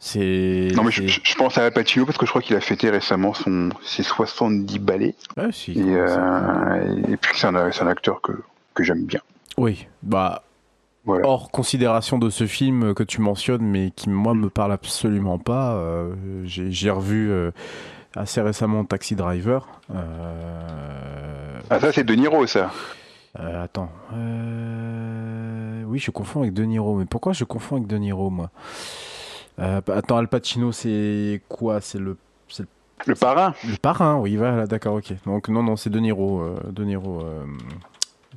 c'est. Non, mais je, pense à Al Pacino parce que je crois qu'il a fêté récemment son, ses 70 ballets. Ah, si, et, euh, et, puis c'est un, un, acteur que, que j'aime bien. Oui, bah. Voilà. Hors considération de ce film que tu mentionnes, mais qui moi me parle absolument pas. Euh, J'ai revu euh, assez récemment Taxi Driver. Ah ça c'est De Niro ça. attends. Oui, je confonds avec De Niro. Mais pourquoi je confonds avec De Niro moi? Attends, Al Pacino, c'est quoi? C'est le, le parrain. Le parrain, oui, voilà, d'accord, ok. Donc non, non, c'est De Niro, euh, De Niro, euh,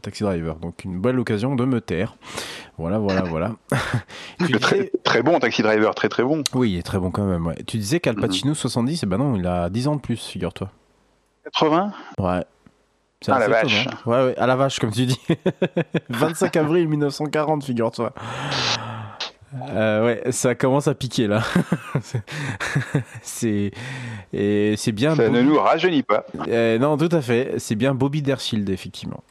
Taxi Driver. Donc une belle occasion de me taire. Voilà, voilà, voilà. très, très, bon Taxi Driver, très très bon. Oui, il est très bon quand même. Tu disais qu'Al mhm. Pacino 70, et ben non, il a 10 ans de plus, figure-toi. 80 Ouais. Ah la vache. Ouais, ouais, à la vache, comme tu dis. 25 avril 1940, figure-toi. Euh, ouais, ça commence à piquer là. c'est et c'est bien. Ça ne nous rajeunit pas. Euh, non, tout à fait. C'est bien Bobby Dershield effectivement.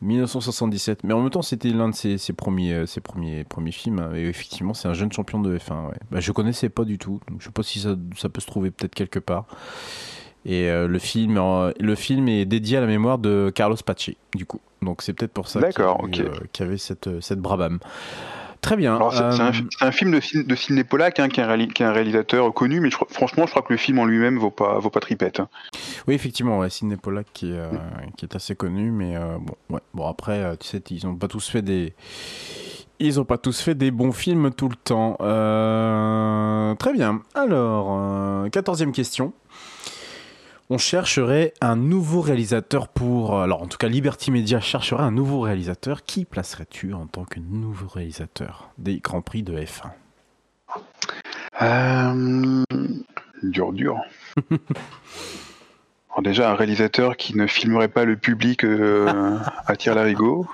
1977. Mais en même temps, c'était l'un de ses, ses, premiers, euh, ses premiers, premiers films. Hein. Et effectivement, c'est un jeune champion de F1. Ouais. Bah, je connaissais pas du tout. Donc, je sais pas si ça, ça peut se trouver peut-être quelque part. Et euh, le, film, le film est dédié à la mémoire de Carlos Pache, du coup. Donc c'est peut-être pour ça qu'il y, avait cette, cette Brabham. Très bien. C'est un, euh, film de, de Sidney Pollack, hein, qui, est un réalisateur connu, mais franchement, je crois que le film en lui-même vaut pas, vaut pas tripette. Hein. Oui, effectivement, ouais, Sidney Pollack qui, euh, qui, est assez connu, mais euh, bon, ouais. bon, après, tu sais, ils ont pas tous fait des. Ils ont pas tous fait des bons films tout le temps. très bien. Alors, quatorzième question on chercherait un nouveau réalisateur pour. Alors, en tout cas, Liberty Media chercherait un nouveau réalisateur. Qui placerais-tu en tant que nouveau réalisateur des Grands Prix de F1 euh... Dur, dur. déjà, un réalisateur qui ne filmerait pas le public euh, à tir larigot.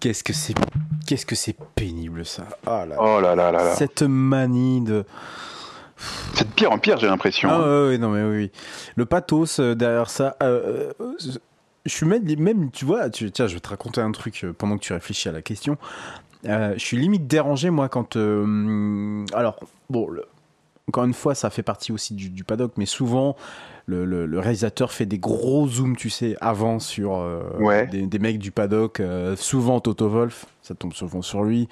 Qu'est-ce que c'est Qu'est-ce que c'est pénible ça oh là, oh là, là, là Cette manie de c'est de pire en pire, j'ai l'impression. Ah oui, non mais oui. Le pathos euh, derrière ça. Euh, euh, je suis même, même, tu vois, tu, tiens, je vais te raconter un truc pendant que tu réfléchis à la question. je suis limite dérangé moi quand. alors bon, encore une fois, ça fait partie aussi du, du paddock, mais souvent le, réalisateur fait des gros zooms, tu sais, avant sur euh, des, mecs du paddock, euh, souvent Toto Wolf, ça tombe souvent sur lui,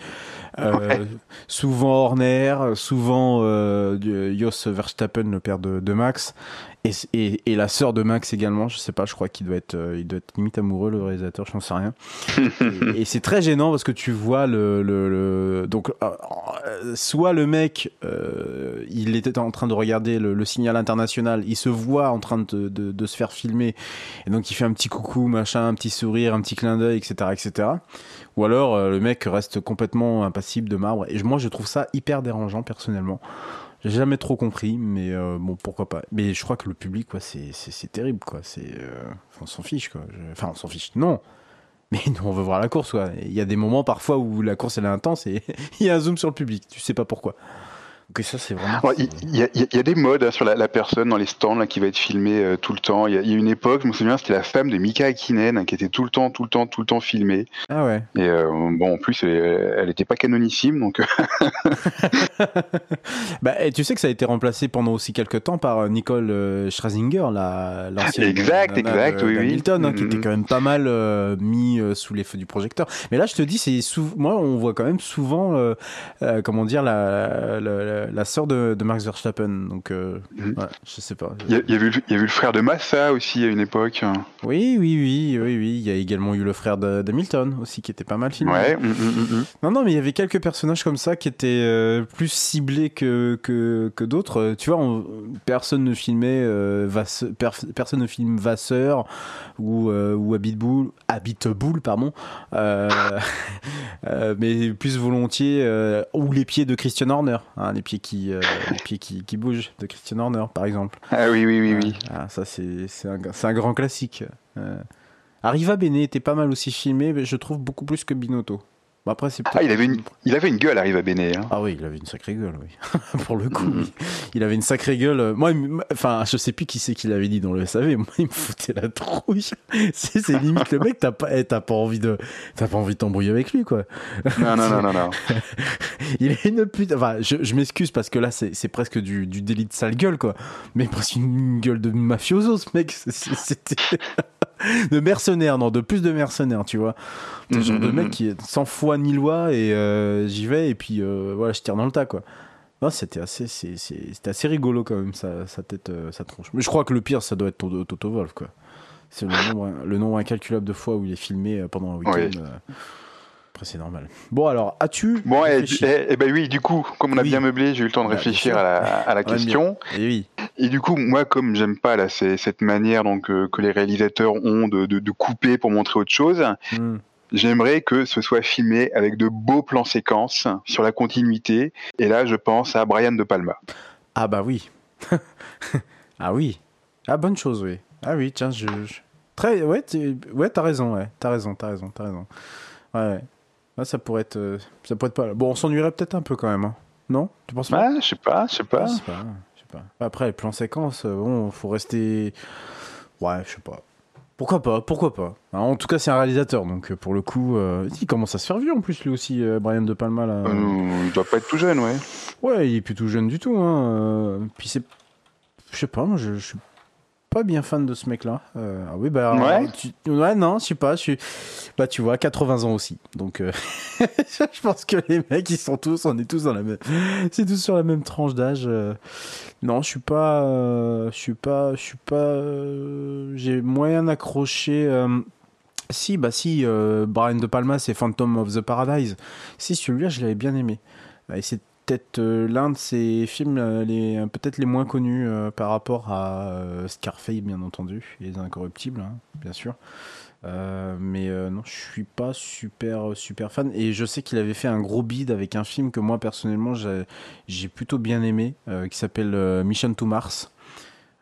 euh, souvent Horner, souvent Jos Verstappen, le père de Max, et, et, la sœur de Max également, je sais pas, je crois qu'il doit être, euh, il doit être limite amoureux le réalisateur, je n'en sais rien. et, c'est très gênant parce que tu vois le, le, donc euh, euh, soit le mec, il était en train de regarder le, signal international, il se voit en train de, de, de, se faire filmer, et donc il fait un petit coucou, machin, un petit sourire, un petit clin d'œil, etc., etc. Ou alors le mec reste complètement impassible de marbre. Et moi, je trouve ça hyper dérangeant personnellement. J'ai jamais trop compris, mais euh, bon, pourquoi pas. Mais je crois que le public, quoi, c'est, terrible, quoi. C'est, euh, on s'en fiche, quoi. Enfin, on s'en fiche. Non. Mais nous, on veut voir la course, quoi. Il y a des moments parfois où la course elle est intense et il y a un zoom sur le public. Tu sais pas pourquoi. Que ça, c'est vraiment. Il y, a des modes hein, sur la, personne dans les stands là, qui va être filmée euh, tout le temps. Il y, a une époque, je me souviens, c'était la femme de Mika Akinen qui était tout le temps, tout le temps, tout le temps filmée. Ah ouais. Et euh, bon, en plus, elle n'était pas canonissime, donc. bah, et tu sais que ça a été remplacé pendant aussi quelques temps par euh, Nicole Schrasinger, l'ancienne. Exact, exact, oui, Hamilton, hein, qui était mm-hmm. quand même pas mal mis sous les feux du projecteur. Mais là, je te dis, c'est moi, on voit quand même souvent, comment dire, la, la la sœur de, Max Verstappen. Donc, euh, mhm. je sais pas. Il y, a, eu, le frère de Massa aussi à une époque. Oui, oui, oui, oui, oui. Il y a également eu le frère d'Hamilton aussi qui était pas mal filmé. Ouais. Mm, mm, mm, non, non, mais il y avait quelques personnages comme ça qui étaient euh, plus ciblés que, que, que d'autres. Tu vois, personne ne filmait euh, personne ne filme Vasseur ou, ou Habitbull, Habitbull, pardon. mais plus volontiers ou les pieds de Christian Horner, hein, les pieds qui, euh, qui, qui, bouge de Christian Horner, par exemple. Ah oui, oui, oui, oui. Ah, ça, c'est un, un, grand classique. Euh, Arriva Bene était pas mal aussi filmé, mais je trouve beaucoup plus que Binotto après, c'est ah, il avait, une, il avait une gueule, arrive à Béné. Hein. Ah oui, il avait une sacrée gueule, oui. Pour le coup, mm-hmm. il avait une sacrée gueule. Moi, enfin, je sais plus qui c'est qui l'avait dit dans le SAV. Moi, il me foutait la trouille. c'est limite le mec, t'as pas, eh, pas envie de, t'as pas envie de t'embrouiller avec lui, quoi. Non, non, non, non, non. il est une pute. Enfin, je, je m'excuse parce que là, c'est presque du, du délit de sale gueule, quoi. Mais presque une gueule de mafioso, ce mec. C'était de mercenaires, non, de plus de mercenaires, tu vois. C'est genre de mec qui est sans foi ni loi et euh, j'y vais et puis euh, voilà, je tire dans le tas quoi. Non, c'était assez, c'était assez rigolo quand même, sa, tête, euh, sa tronche. Mais je crois que le pire, ça doit être Toto Wolf, quoi. C'est le nombre, le nombre incalculable de fois où il est filmé pendant un week-end. Après, c'est normal. Bon, alors, as-tu. Bon, et, eh, eh, eh, ben oui, du coup, comme on a bien meublé, j'ai eu le temps de bah, réfléchir à la, à la question. Et oui. Et du coup, moi, comme j'aime pas là, cette manière donc que les réalisateurs ont de, de, couper pour montrer autre chose, hmm. J'aimerais que ce soit filmé avec de beaux plans séquences sur la continuité. Et là, je pense à Brian De Palma. Ah bah oui. ah oui. Ah bonne chose, oui. Ah oui, tiens, je... Très... Ouais, ouais t'as raison, ouais. T'as raison, t'as raison, t'as raison. Ouais. Là, ça pourrait être... Euh, ça pourrait être pas... Bon, on s'ennuierait peut-être un peu quand même, hein. Non? Tu penses pas? Ah, je sais pas, je sais pas. Je sais pas, je sais pas. Après, les plans séquences, euh, bon, faut rester... Ouais, je sais pas. Pourquoi pas Pourquoi pas En tout cas, c'est un réalisateur, donc euh, pour le coup, euh, il commence à se faire vieux en plus, lui aussi, euh, Brian De Palma. Là. il doit pas être tout jeune, ouais. Ouais, il est plus tout jeune du tout. Hein. Puis c'est. Je sais pas, moi, je, je suis pas bien fan de ce mec-là. Euh, ah oui, bah. Ouais. non, je sais pas. Je suis... Bah, tu vois, 80 ans aussi. Donc, euh, je pense que les mecs, ils sont tous, on est tous dans la même. C'est tous sur la même tranche d'âge. Euh. Non, je suis pas. Je suis pas. Je suis pas. J'ai moyen accroché. Si, bah si, Brian De Palma, c'est Phantom of the Paradise. Si, celui-là, je l'avais bien aimé. Et c'est peut-être euh, l'un de ses films euh, les, peut-être les moins connus euh, par rapport à Scarface, bien entendu, Les Incorruptibles, hein, bien sûr. mais non, je suis pas super super fan et je sais qu'il avait fait un gros bid avec un film que moi personnellement j'ai plutôt bien aimé qui s'appelle Mission to Mars.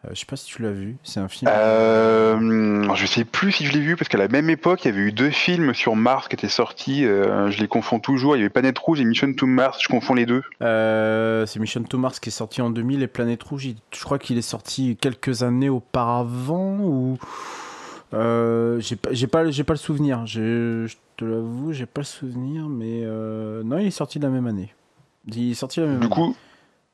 Euh, je sais pas si tu l'as vu, c'est un film. Euh, je sais plus si je l'ai vu parce qu'à la même époque, il y avait eu deux films sur Mars qui étaient sortis. Euh, je les confonds toujours. Il y avait Planète Rouge et Mission to Mars. Je confonds les deux. C'est Mission to Mars qui est sorti en 2000 et Planète Rouge, je crois qu'il est sorti quelques années auparavant ou. j'ai pas, j'ai pas, j'ai pas le souvenir. Je te l'avoue, j'ai pas le souvenir, mais non, il est sorti la même année. Il est sorti la même du Coup,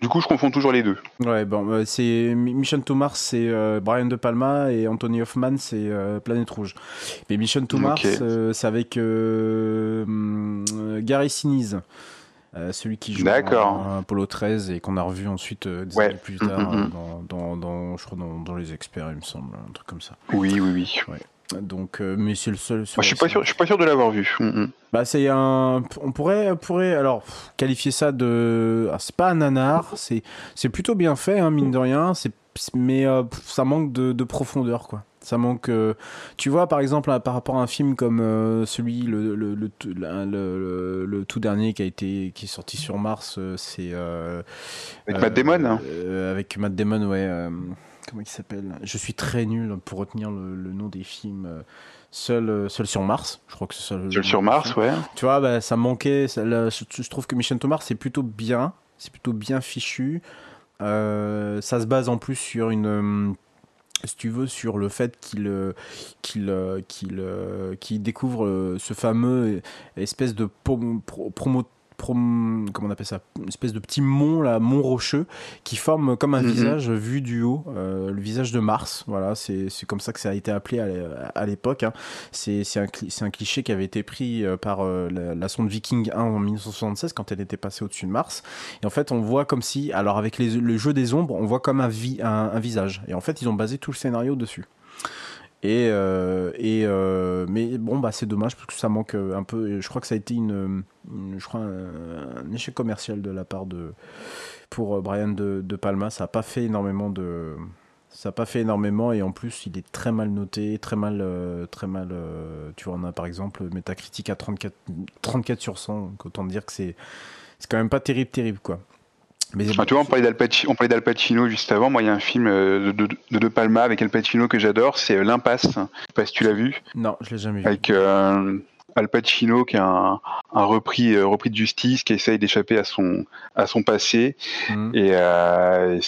du coup, je confonds toujours les deux. Ouais, bon, euh, c'est Mission to Mars, c'est euh, Brian De Palma et Anthony Hoffman, c'est euh, Planète Rouge. Mais Mission to Mars, c'est avec Gary Sinise. celui qui joue dans Apollo 13 et qu'on a revu ensuite des années plus tard mm, mm, mm. Dans, dans, je crois dans, les experts il me semble un truc comme ça oui oui oui ouais. Donc, euh, mais c'est le seul. je suis pas sûr. Je suis pas sûr de l'avoir vu. Mm, mm. Bah, c'est un. On pourrait, pourrait, alors qualifier ça de. Ah, c'est pas un nanar. C'est, c'est plutôt bien fait, hein, mine de rien. C'est, mais euh, ça manque de, profondeur, quoi. Ça manque. Euh, tu vois, par exemple, par rapport à un film comme celui, le le, le, le, le, tout dernier qui a été, qui est sorti sur Mars, c'est. avec Matt Damon. Hein. avec Matt Damon, ouais comment il s'appelle? Je suis très nul pour retenir le, nom des films. Euh, seul, euh, Seul sur Mars, je crois que c'est Seul sur Mars, ouais. Tu vois, bah, ça manquait. je, trouve que Mission to Mars, c'est plutôt bien. c'est plutôt bien fichu. ça se base en plus sur une si tu veux, sur le fait qu'il qu'il qu'il découvre ce fameux espèce de promo comment on appelle ça, une espèce de petit mont là, mont rocheux qui forme comme un mhm. visage vu du haut, euh, le visage de Mars. Voilà, c'est comme ça que ça a été appelé à, l'époque. Hein. C'est un, un, cliché qui avait été pris euh, par euh, la, sonde Viking 1 en 1976 quand elle était passée au-dessus de Mars. Et en fait, on voit comme si, alors avec les, le jeu des ombres, on voit comme un, un visage. Et en fait, ils ont basé tout le scénario dessus. Et, euh, et euh, mais bon, bah, c'est dommage parce que ça manque euh, un peu. Je crois que ça a été une, je crois un, échec commercial de la part de pour Brian de, de Palma. Ça n'a pas fait énormément de ça n'a pas fait énormément et en plus il est très mal noté, très mal, très mal. tu vois, on a par exemple Metacritic à 34, 34 sur 100, donc autant dire que c'est c'est quand même pas terrible, terrible quoi. Mais tu vois, on parlait d'Al Pacino, juste avant. Moi, il y a un film euh, de, de, Palma avec Al Pacino que j'adore, c'est euh, L'Impasse. Je sais pas si tu l'as vu. Non, je l'ai jamais vu. Avec euh, Al Pacino qui est un, un repris, repris de justice qui essaye d'échapper à son, à son passé. Mhm. Et, et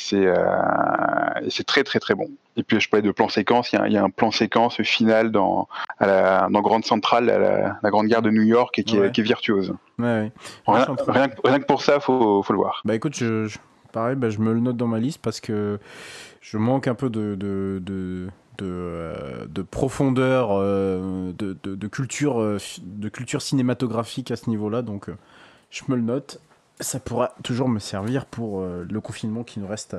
c'est très très très bon. Et puis je parlais de plan séquence, il y, a, un plan séquence final dans, à la, dans Grande Centrale, à la, Grande Gare de New York, et qui, est, qui est, virtuose. Ouais, rien, rien, que pour ça, faut, faut le voir. Bah écoute, je, pareil, bah, je me le note dans ma liste parce que je manque un peu de, de, de de, euh, de, profondeur, euh, de, de, culture, euh, de culture cinématographique à ce niveau-là. Donc, je me le note. Ça pourra toujours me servir pour le confinement qui nous reste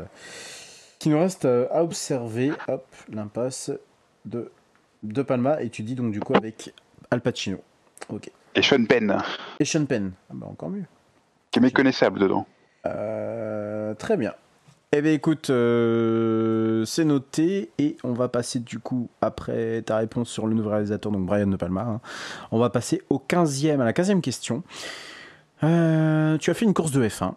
qui nous reste à observer, hop, l'impasse de, de Palma. Et tu dis donc du coup avec Al Pacino. Ok. Et Sean Penn. Et Sean Penn. Ah bah encore mieux. Qui est méconnaissable dedans. Euh, très bien. Eh bien écoute, euh, c'est noté et on va passer du coup, après ta réponse sur le nouveau réalisateur, donc Brian De Palma, hein, on va passer au 15e, à la 15e question. tu as fait une course de F1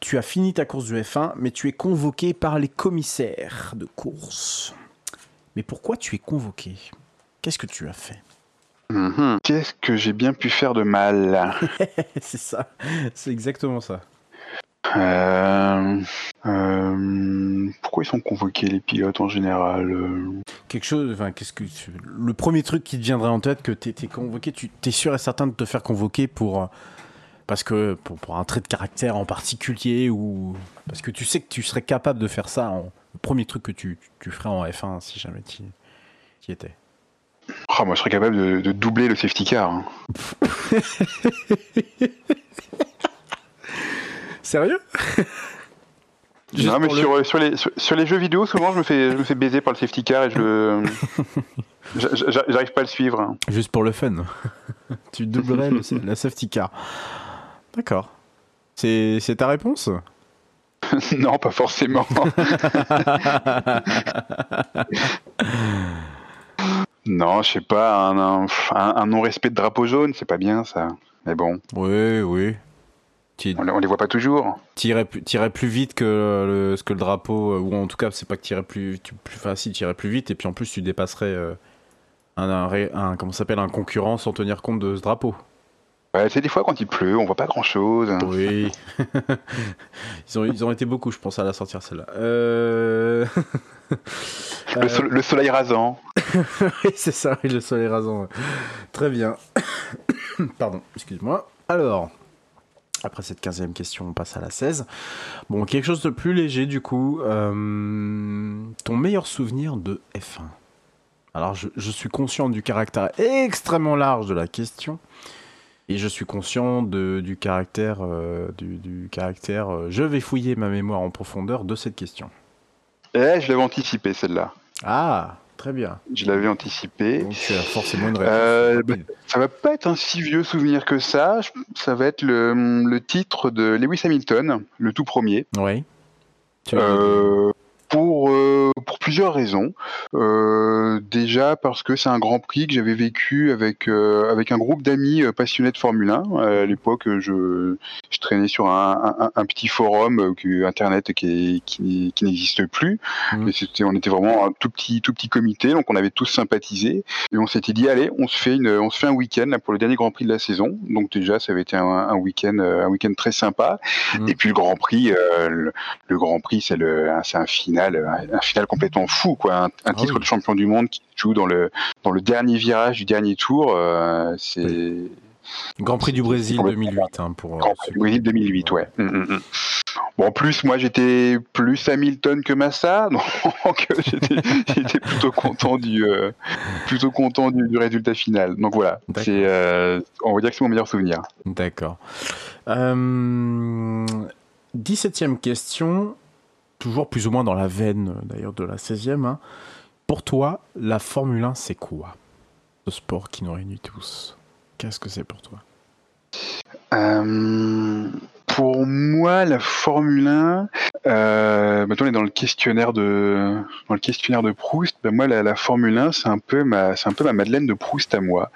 tu as fini ta course du F1, mais tu es convoqué par les commissaires de course. Mais pourquoi tu es convoqué? Qu'est-ce que tu as fait? Mhm. Qu'est-ce que j'ai bien pu faire de mal? C'est ça, c'est exactement ça. Euh, euh, pourquoi ils sont convoqués les pilotes en général euh Quelque chose, enfin, qu'est-ce que le premier truc qui te viendrait en tête que tu es convoqué, tu es sûr et certain de te faire convoquer pour parce que pour, un trait de caractère en particulier ou parce que tu sais que tu serais capable de faire ça le premier truc que tu, tu ferais en F1 si jamais tu y étais oh, moi je serais capable de, doubler le safety car hein. sérieux non mais sur, sur, les, sur, les jeux vidéo souvent je me fais je me fais baiser par le safety car et je j'arrive pas à le suivre juste pour le fun tu doublerais le, la safety car D'accord. C'est ta réponse? Non, pas forcément. non, je sais pas, un, non-respect de drapeau jaune, c'est pas bien ça. Mais bon. Oui, oui. On, les voit pas toujours. Tirais plus, vite que le, que le drapeau, euh, ou en tout cas, c'est pas que tirais plus, plus facile, tirais plus vite, et puis en plus, tu dépasserais euh, un, un, comment s'appelle, un concurrent sans tenir compte de ce drapeau c'est des fois quand il pleut, on voit pas grand chose. Oui. ils, ont, ils ont été beaucoup, je pense, à la sortir celle-là. Euh, le, soleil rasant. oui, c'est ça, le soleil rasant. Très bien. Pardon, excuse-moi. Alors, après cette 15e question, on passe à la 16. Bon, quelque chose de plus léger du coup. Euh, ton meilleur souvenir de F1 Alors, je, je, suis conscient du caractère extrêmement large de la question. Et je suis conscient de, du caractère, euh, du, caractère euh, je vais fouiller ma mémoire en profondeur de cette question. Eh, je l'avais anticipé celle-là. Ah, très bien. Je l'avais anticipé. Donc forcément une réponse. Euh, bah, ça va pas être un si vieux souvenir que ça. Ça va être le, le titre de Lewis Hamilton, le tout premier. Oui. pour pour plusieurs raisons. Euh, déjà parce que c'est un Grand Prix que j'avais vécu avec euh, avec un groupe d'amis euh, passionnés de Formule 1. à l'époque, je, je traînais sur un, un, petit forum internet qui, qui, qui n'existe plus. Mmh. c'était, on était vraiment un tout petit tout petit comité, donc on avait tous sympathisé et on s'était dit allez, on se fait une on se fait un week-end pour le dernier Grand Prix de la saison. Donc déjà, ça avait été un, week-end un week-end très sympa. Mmh. Et puis le Grand Prix, le, le, Grand Prix, c'est le c'est un final un final complètement fou, quoi. Un, ah titre de champion du monde qui joue dans le dans le dernier virage du dernier tour, euh, c'est Grand Prix du Brésil 2008 hein, pour. Euh, Grand Prix du Brésil 2008, ouais. Mm, mm, mm. Bon, en plus, moi, j'étais plus Hamilton que Massa, donc j'étais plutôt content du plutôt content du, résultat final. Donc voilà, c'est on va dire que c'est mon meilleur souvenir. D'accord. 17e question toujours plus ou moins dans la veine d'ailleurs de la 16e. Hein. Pour toi, la Formule 1, c'est quoi? Ce sport qui nous réunit tous. Qu'est-ce que c'est pour toi? Euh, Pour moi, la Formule 1, euh, maintenant on est dans le questionnaire de dans le questionnaire de Proust. Ben moi, la, Formule 1, c'est un peu ma c'est un peu ma Madeleine de Proust à moi,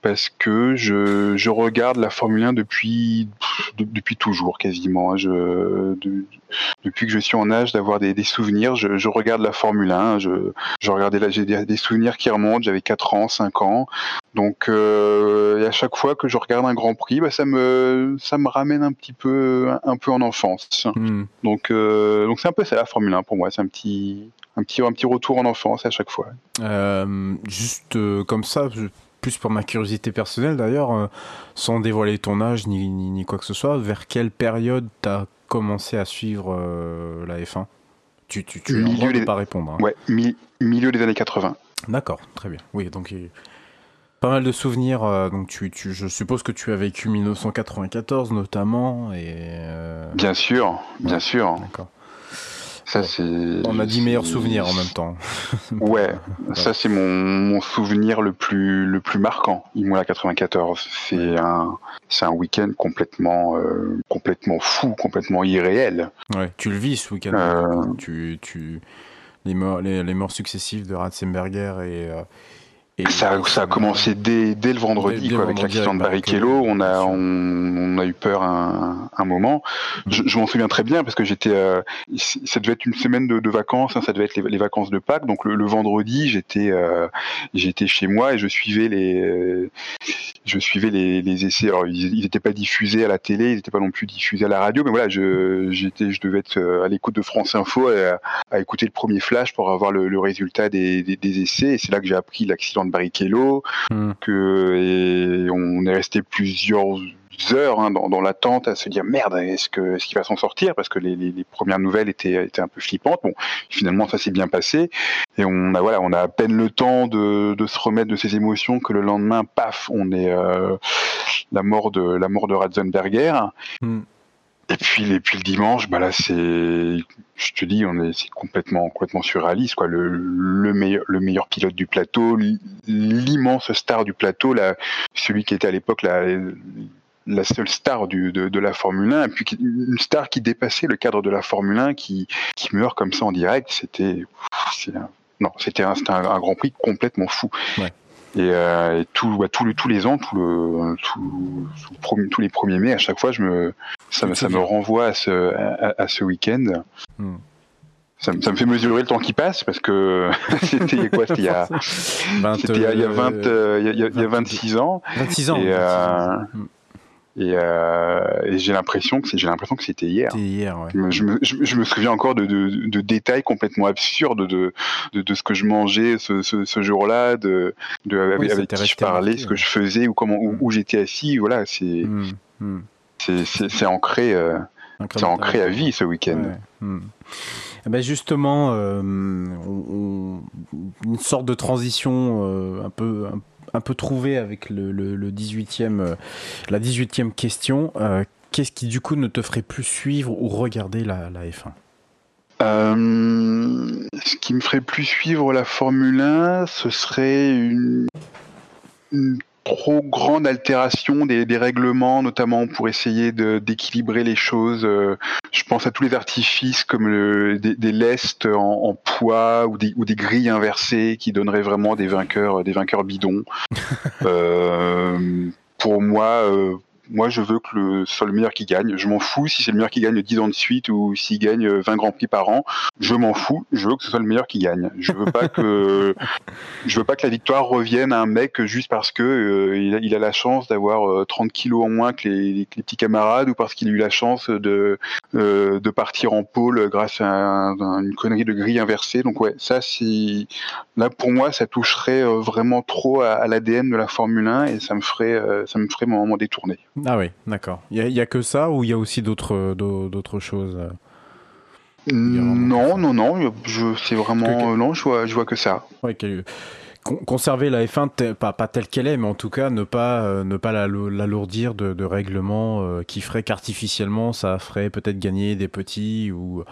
parce que je, je regarde la Formule 1 depuis depuis toujours quasiment. Hein. Depuis que je suis en âge d'avoir des, souvenirs, je, regarde la Formule 1. Je, je regardais là, j'ai des, souvenirs qui remontent. J'avais 4 ans, 5 ans. Donc, euh, à chaque fois que je regarde un Grand Prix, bah, ça me ça me ramène un petit peu un, peu en enfance. Hmm. Donc, euh, donc c'est un peu ça la Formule 1 pour moi. C'est un petit un petit un petit retour en enfance à chaque fois. Euh, juste comme ça. plus pour ma curiosité personnelle d'ailleurs, sans dévoiler ton âge ni, ni, ni, quoi que ce soit, vers quelle période t'as commencé à suivre la F1 Tu, tu, tu milieu pas répondre. Hein. Ouais, milieu des années 80. D'accord, très bien. Oui, donc pas mal de souvenirs. Euh, donc tu, tu, je suppose que tu as vécu 1994 notamment et. Euh, bien sûr, bien sûr. D'accord. Ça, c'est. On a dit meilleurs souvenirs en même temps. ouais, ça c'est mon, mon, souvenir le plus le plus marquant. Imola 94, c'est un c'est un week-end complètement euh, complètement fou, complètement irréel. Ouais, tu le vis ce week-end. Euh. Tu tu les morts les, les morts successives de Ratzenberger et euh, ça, ça, a commencé dès, dès le vendredi, quoi, avec l'accident de Barrichello. On a, on, on, a eu peur un, un moment. Je, je m'en souviens très bien parce que j'étais, euh, ça devait être une semaine de, de vacances, hein, ça devait être les, les, vacances de Pâques. Donc le, le vendredi, j'étais, euh, j'étais chez moi et je suivais les, je suivais les, les essais. Alors ils n'étaient pas diffusés à la télé, ils n'étaient pas non plus diffusés à la radio, mais voilà, je, j'étais, je devais être euh, à l'écoute de France Info et à, à, écouter le premier flash pour avoir le, le résultat des, des, des essais. Et c'est là que j'ai appris l'accident de Barrichello, hmm. que et on est resté plusieurs heures hein, dans, dans l'attente à se dire merde est-ce que ce qu'il va s'en sortir? Parce que les, les, les, premières nouvelles étaient étaient un peu flippantes bon finalement ça s'est bien passé et on a voilà on a à peine le temps de, de se remettre de ses émotions que le lendemain paf on est euh, la mort de la mort de Ratzenberger hmm. Et puis, et puis le dimanche, bah là, c'est, je te dis, on est, c'est complètement, complètement surréaliste, quoi. Le, le meilleur, le meilleur pilote du plateau, l'immense star du plateau, celui qui était à l'époque la, seule star de, la Formule 1, et puis une star qui dépassait le cadre de la Formule 1, qui, meurt comme ça en direct, c'était, non, c'était un, un, Grand Prix complètement fou. Et, euh, et tout, bah, tout le, tous les ans, tout le, tout, tous les premiers mai, à chaque fois, je me, ça, me, ça me renvoie à ce, à, à ce week-end. Hmm. Ça, ça, me fait mesurer le temps qui passe parce que c'était quoi C'était il y a, 20, il y a, 20, euh, il y a, il y a 26 ans. 26 ans. Et, euh, et, euh, et j'ai l'impression que j'ai l'impression que c'était hier. hier ouais. je, me, je, je, me souviens encore de, de, de, détails complètement absurdes de, de, ce que je mangeais ce, ce, ce jour-là, de, de avec, oui, avec qui je parlais, ce que je faisais ou comment où, où j'étais assis. Voilà, c'est mmh, mmh. c'est ancré. Euh, c'est ancré à vie ce week-end. Ouais. Mmh. Ben justement, euh, on, une sorte de transition euh, un peu un un peu trouvé avec le, le, le 18e, euh, la 18e question. Euh, Qu'est-ce qui du coup ne te ferait plus suivre ou regarder la, la F1 euh, ce qui me ferait plus suivre la Formule 1, ce serait une trop grande altération des, règlements, notamment pour essayer d'équilibrer les choses. Euh, je pense à tous les artifices comme le, des, lestes en, poids ou des, ou des grilles inversées qui donneraient vraiment des vainqueurs, des vainqueurs bidons. euh, pour moi, euh, moi je veux que le, ce soit le meilleur qui gagne. Je m'en fous si c'est le meilleur qui gagne 10 ans de suite ou s'il gagne 20 grands prix par an. Je m'en fous. Je veux que ce soit le meilleur qui gagne. Je veux pas que je veux pas que la victoire revienne à un mec juste parce que euh, il, a, la chance d'avoir 30 euh, kilos en moins que les, petits camarades ou parce qu'il a eu la chance de euh, de partir en pôle grâce à, une connerie de grille inversée. Donc ouais, ça c'est là pour moi ça toucherait vraiment trop à, l'ADN de la Formule 1 et ça me ferait ça me ferait m'en détourner. Ah oui, d'accord. Il n'y a, que ça ou il y a aussi d'autres d'autres choses euh, Non, non, non. Je c'est vraiment non. Je vois je vois que ça. Ouais, conserver la F1 pas, pas telle qu'elle est, mais en tout cas ne pas euh, ne pas l'alourdir de, de, règlements euh, qui ferait qu'artificiellement ça ferait peut-être gagner des petits ou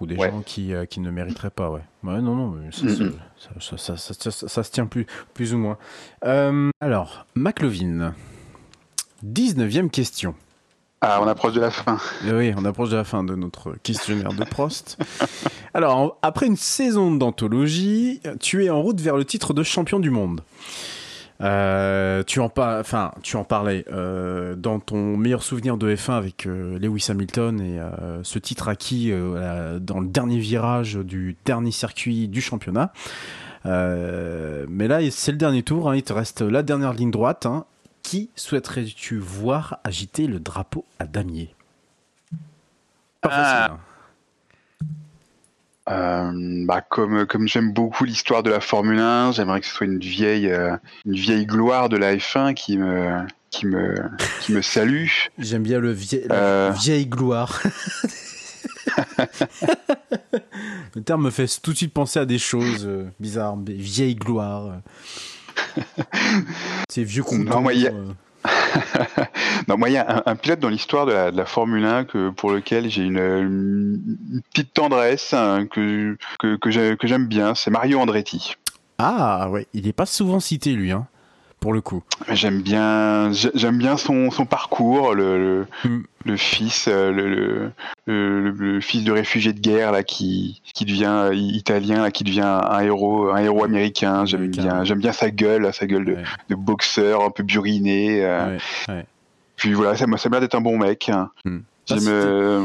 ou des gens qui, qui ne mériteraient pas. Ouais. Ouais, non, non, ça, ça, ça, ça, se tient plus, plus ou moins. alors, McLovin. 19e question. Ah, on approche de la fin. Eh oui, on approche de la fin de notre questionnaire de Prost. Alors, après une saison d'anthologie, tu es en route vers le titre de champion du monde. Euh, tu, en enfin, tu en parlais euh, dans ton meilleur souvenir de F1 avec euh, Lewis Hamilton et ce titre acquis dans le dernier virage du dernier circuit du championnat. mais là, c'est le dernier tour, hein, il te reste la dernière ligne droite hein, qui souhaiterais-tu voir agiter le drapeau à damier? Pas facile. Hein. Euh, bah comme comme j'aime beaucoup l'histoire de la Formule 1, j'aimerais que ce soit une vieille euh, une vieille gloire de la F1 qui me qui me qui me salue. J'aime bien le vieil, euh. vieille gloire. le terme me fait tout de suite penser à des choses bizarres, vieille gloire. C'est vieux qu'on Non, moi, il y a... Euh. non, moi, il y a un, pilote dans l'histoire de la, Formule 1 que, pour lequel j'ai une, petite tendresse, hein, que, que, que j'aime bien, c'est Mario Andretti. Ah, ouais, il n'est pas souvent cité, lui. Hein pour le coup. J'aime bien, j'aime bien son, son parcours, le, le, mm. fils, euh, le, le, fils de réfugié de guerre là qui, qui devient italien, là, qui devient un héros, un héros américain. J'aime bien, j'aime bien sa gueule, sa gueule de, de boxeur un peu buriné. Euh. Puis voilà, ça, ça m'a l'air d'être un bon mec. Mm. J'aime euh,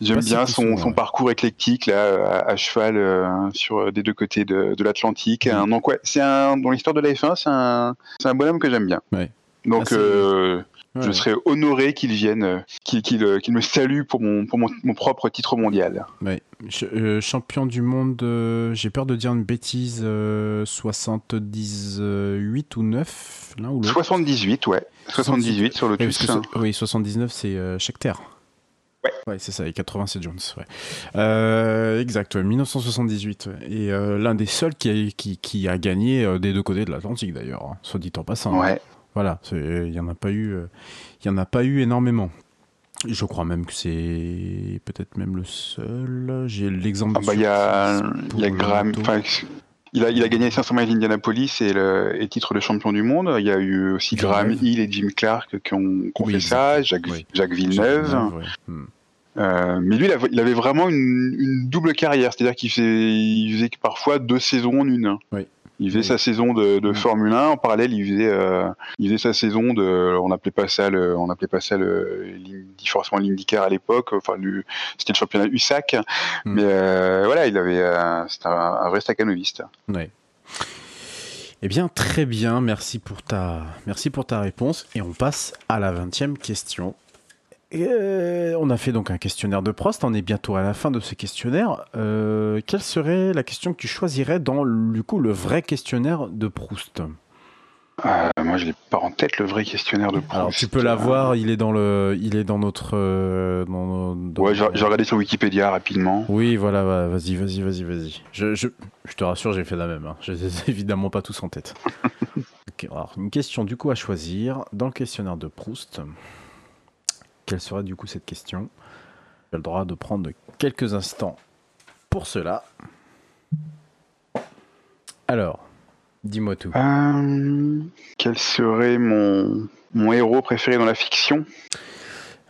bien son, son, parcours éclectique là à, cheval euh, sur euh, des deux côtés de, de l'Atlantique. Donc ouais, c'est un dans l'histoire de la F1, c'est un c'est un bonhomme que j'aime bien. Donc ah, je serais honoré qu'il vienne, qu'il me salue pour mon pour mon, mon propre titre mondial. Champion du monde, j'ai peur de dire une bêtise, 78 ou 9 l'un ou 78, ouais. 78 sur le Oui, 79 c'est euh, Ouais. c'est ça, et 80 c'est Jones. Ouais. Euh, exact, 1978. Et euh, l'un des seuls qui a, qui, qui a gagné euh, des deux côtés de l'Atlantique d'ailleurs, hein, soit dit en passant. Ouais. Voilà, il n'y en a pas eu, il y en a pas eu énormément. Je crois même que c'est peut-être même le seul. J'ai l'exemple. Ah bah il y a, y a Graham. Il a, il a gagné les 500 miles d'Indianapolis et le et titre de champion du monde. Il y a eu aussi Graham Hill et Jim Clark qui ont, fait ça, Jacques, Jacques Villeneuve. Hmm. Euh, mais lui, il avait, vraiment une, une double carrière, c'est-à-dire qu'il faisait, il faisait parfois deux saisons en une. Oui. Il faisait sa saison de, de, Formule 1 en parallèle, il faisait, euh, il faisait sa saison de, on appelait pas ça le, on appelait pas ça le, forcément l'IndyCar à l'époque. Enfin, c'était le championnat USAC, hmm. mais euh, voilà, il avait, euh, c'était un, vrai staccanoviste. Ouais. Eh bien, très bien, merci pour ta, merci pour ta réponse. Et on passe à la 20e question. Euh, on a fait donc un questionnaire de Prost, on est bientôt à la fin de ce questionnaire. Euh, quelle serait la question que tu choisirais dans du coup le vrai questionnaire de Proust? Euh, Moi, je l'ai pas en tête le vrai questionnaire de Proust. Alors tu peux l'avoir, il est dans le, il est dans notre. ouais, j'ai regardé sur Wikipédia rapidement. Oui, voilà, vas-y, vas-y, vas-y, vas-y. Je, je, te rassure, j'ai fait la même. Hein. Je les ai évidemment pas tous en tête. alors une question du coup à choisir dans le questionnaire de Proust. Quelle serait du coup cette question J'ai le droit de prendre quelques instants pour cela. Alors, Dis-moi tout. Euh, quel serait mon, mon héros préféré dans la fiction?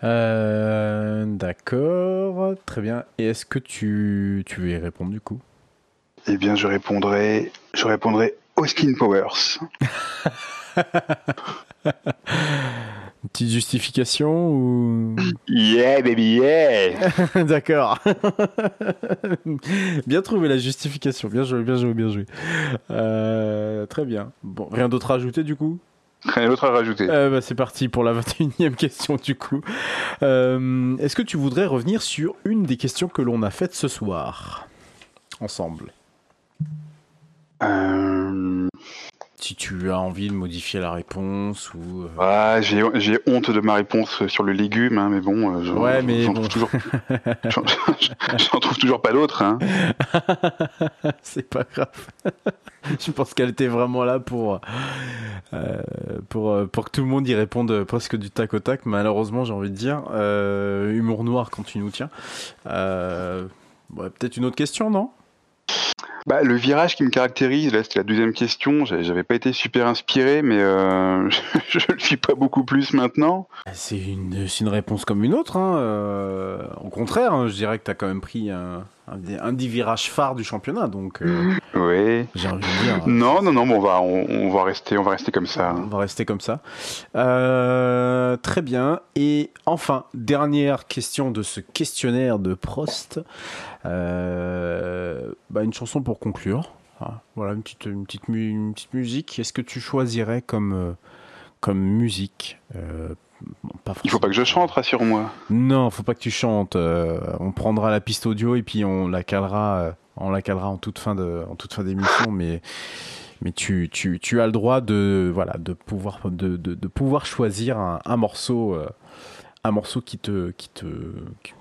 Euh, D'accord, très bien. Et est-ce que tu, tu veux y répondre du coup? Eh bien, je répondrai, je répondrai Austin Powers. Une petite justification ou? Yeah, baby, yeah D'accord. bien trouvé la justification. Bien joué, bien joué, bien joué. Euh, très bien. Bon, rien d'autre à ajouter du coup? Rien d'autre à rajouter. Euh, bah, C'est parti pour la 21e question du coup. Euh, Est-ce que tu voudrais revenir sur une des questions que l'on a faites ce soir Ensemble? Si tu as envie de modifier la réponse ou... euh, ah, j'ai j'ai honte de ma réponse sur le légume, hein, mais bon, euh, Ouais, mais j'en bon. trouve toujours, j'en- j'en trouve toujours pas d'autres. Hein. c'est pas grave. Je pense qu'elle était vraiment là pour, euh, pour, pour que tout le monde y réponde presque du tac au tac. Malheureusement, j'ai envie de dire. Euh, humour noir quand tu nous tiens. Euh, ouais, Peut-être une autre question, non? Bah, le virage qui me caractérise, là, c'était la deuxième question. J'avais pas été super inspiré, mais euh, je le suis pas beaucoup plus maintenant. C'est une, une réponse comme une autre. hein. Euh, au contraire, hein, je dirais que tu as quand même pris un, un, des, un des virages phares du championnat. Donc, euh, Oui. j'ai envie de dire. Non, non, non, bon, on va, on, on va rester, on va rester comme ça. On va rester comme ça. Euh, très bien. Et enfin, dernière question de ce questionnaire de Prost. Euh, bah, une chanson pour conclure. Ah, voilà, une petite, une petite, mu- une petite musique. Est-ce que tu choisirais comme, euh, comme musique euh, pas Il faut pas que je chante, rassure-moi. non, faut pas que tu chantes. euh, on prendra la piste audio et puis on la calera, euh, on la calera en toute fin de, en toute fin d'émission. mais mais tu, tu, tu as le droit de voilà de pouvoir de, de, de pouvoir choisir un, un morceau, euh, un morceau qui te qui te qui-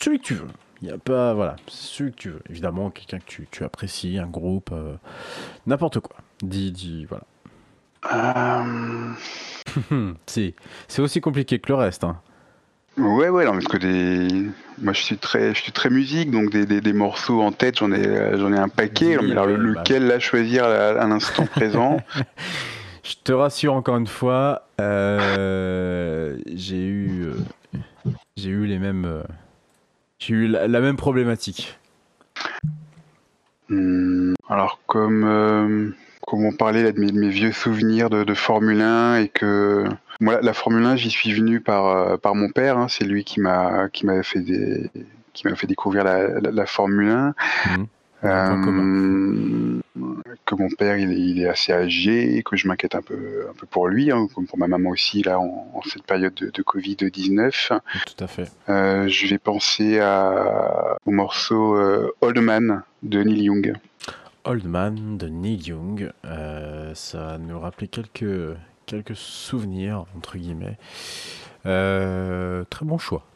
celui que tu veux. Il y a pas voilà celui que tu veux. Évidemment quelqu'un que tu, tu apprécies, un groupe, n'importe quoi. Dis dis voilà. Euh, c'est c'est aussi compliqué que le reste. hein. Ouais, ouais, non, parce que des, moi, je suis très, je suis très musique, donc des, des, des morceaux en tête, j'en ai, euh, j'en ai un paquet. Oui, mais alors, oui, bah. lequel là choisir à, à l'instant présent? Je te rassure encore une fois, euh, j'ai eu, euh, j'ai eu les mêmes, j'ai eu la, la même problématique. Hmm, Alors, comme, comme on parlait là, de, mes, de mes vieux souvenirs de, de Formule 1 et que moi, la, Formule 1, j'y suis venu par, euh, par mon père. hein, c'est lui qui m'a, qui m'avait fait des, qui m'a fait découvrir la, la, la Formule 1. Mhm. Euh, que mon père il est, il est assez âgé, que je m'inquiète un peu, un peu pour lui, hein, comme pour ma maman aussi là en, en cette période de, de Covid 19. Tout à fait. Euh, je vais penser à, au morceau euh, Old Man de Neil Young. Old Man de Neil Young, euh, ça nous rappelait quelques, souvenirs entre guillemets. Euh, très bon choix.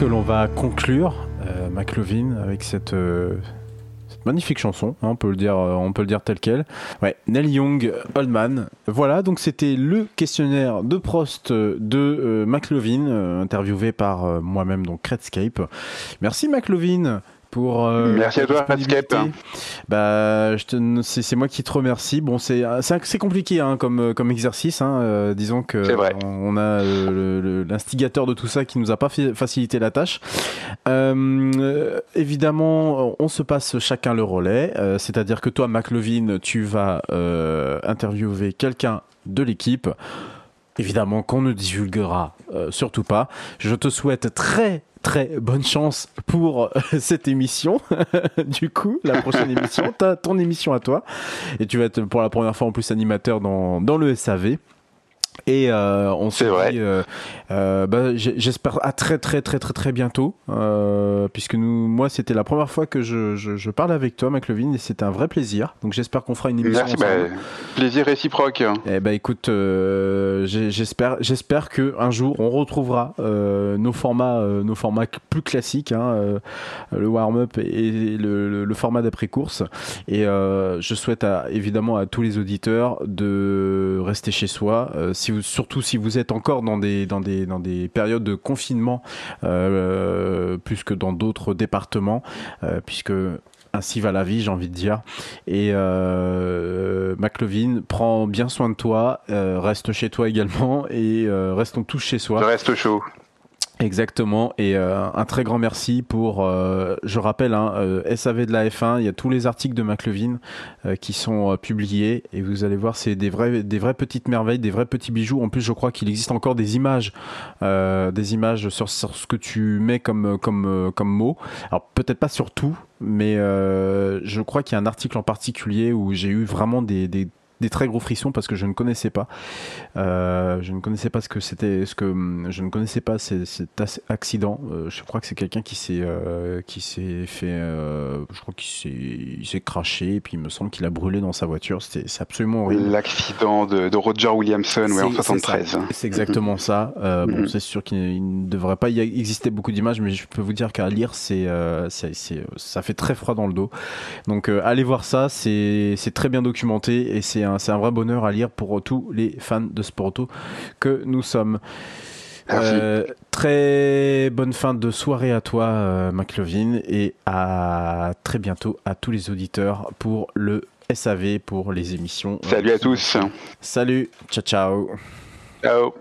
Que l'on va conclure euh, McLovin avec cette, euh, magnifique chanson, hein, on, peut le dire, euh, on peut le dire tel quel. Ouais, Neil Young, Old. Voilà, donc c'était le questionnaire de Prost de euh, McLovin, euh, interviewé par moi-même, donc Redscape. Merci McLovin pour euh, Merci à toi. Redscape. Bah, c'est moi qui te remercie. Bon, c'est c'est c'est compliqué hein, comme comme exercice. Hein. Euh, disons que on a euh, l'instigateur de tout ça qui nous a pas fait- facilité la tâche. Euh, euh, évidemment, on se passe chacun le relais. Euh, C'est-à-dire que toi, McLovin, tu vas euh, interviewer quelqu'un de l'équipe. Évidemment qu'on ne divulguera euh, surtout pas. Je te souhaite très très bonne chance pour euh, cette émission. du coup, la prochaine émission, t'as ton émission à toi. Et tu vas être pour la première fois en plus animateur dans, dans le SAV. Et euh, on se dit, euh, euh, bah, j'espère à très très très très très bientôt, puisque nous, moi, c'était la première fois que je, je, je parle avec toi, McLovin, et c'était un vrai plaisir. Donc j'espère qu'on fera une émission Merci, bah, plaisir réciproque. Eh ben écoute, j'espère, j'espère que un jour on retrouvera nos formats, nos formats plus classiques, hein, le warm-up et le, le- format d'après course. Et je souhaite à- évidemment à tous les auditeurs de rester chez soi, surtout si vous êtes encore dans des dans des dans des périodes de confinement, euh, plus que dans d'autres départements, euh, puisque ainsi va la vie, j'ai envie de dire. Et euh, prends bien soin de toi, euh, reste chez toi également et restons tous chez soi. reste chaud. Exactement. Et euh, un très grand merci pour, euh, je rappelle, hein, euh, SAV de la F1, il y a tous les articles de McLevin qui sont publiés et vous allez voir, c'est des vrais, des vraies petites merveilles, des vrais petits bijoux. En plus, je crois qu'il existe encore des images, des images sur, sur ce que tu mets comme, comme, comme mot. Alors peut-être pas sur tout, mais je crois qu'il y a un article en particulier où j'ai eu vraiment des des très gros frissons parce que je ne connaissais pas. Euh, je ne connaissais pas ce que c'était, ce que hum, je ne connaissais pas cet ac- accident. Euh, je crois que c'est quelqu'un qui s'est euh, qui s'est fait, je crois qu'il s'est craché et puis il me semble qu'il a brûlé dans sa voiture. C'était c'est absolument horrible. L'accident de, de Roger Williamson ouais, en C'est- c'est ça. 73. C'est exactement ça. Bon, Mhm. c'est sûr qu'il il ne devrait pas y exister beaucoup d'images, mais je peux vous dire qu'à lire, c'est, ça fait très froid dans le dos. Donc, allez voir ça. C'est, c'est très bien documenté et c'est un, c'est un vrai bonheur à lire pour tous les fans de sport auto que nous sommes. Euh, très bonne fin de soirée à toi, euh, McLovin, et à très bientôt à tous les auditeurs pour le SAV, pour les émissions. Salut à tous. Salut, ciao ciao. Ciao.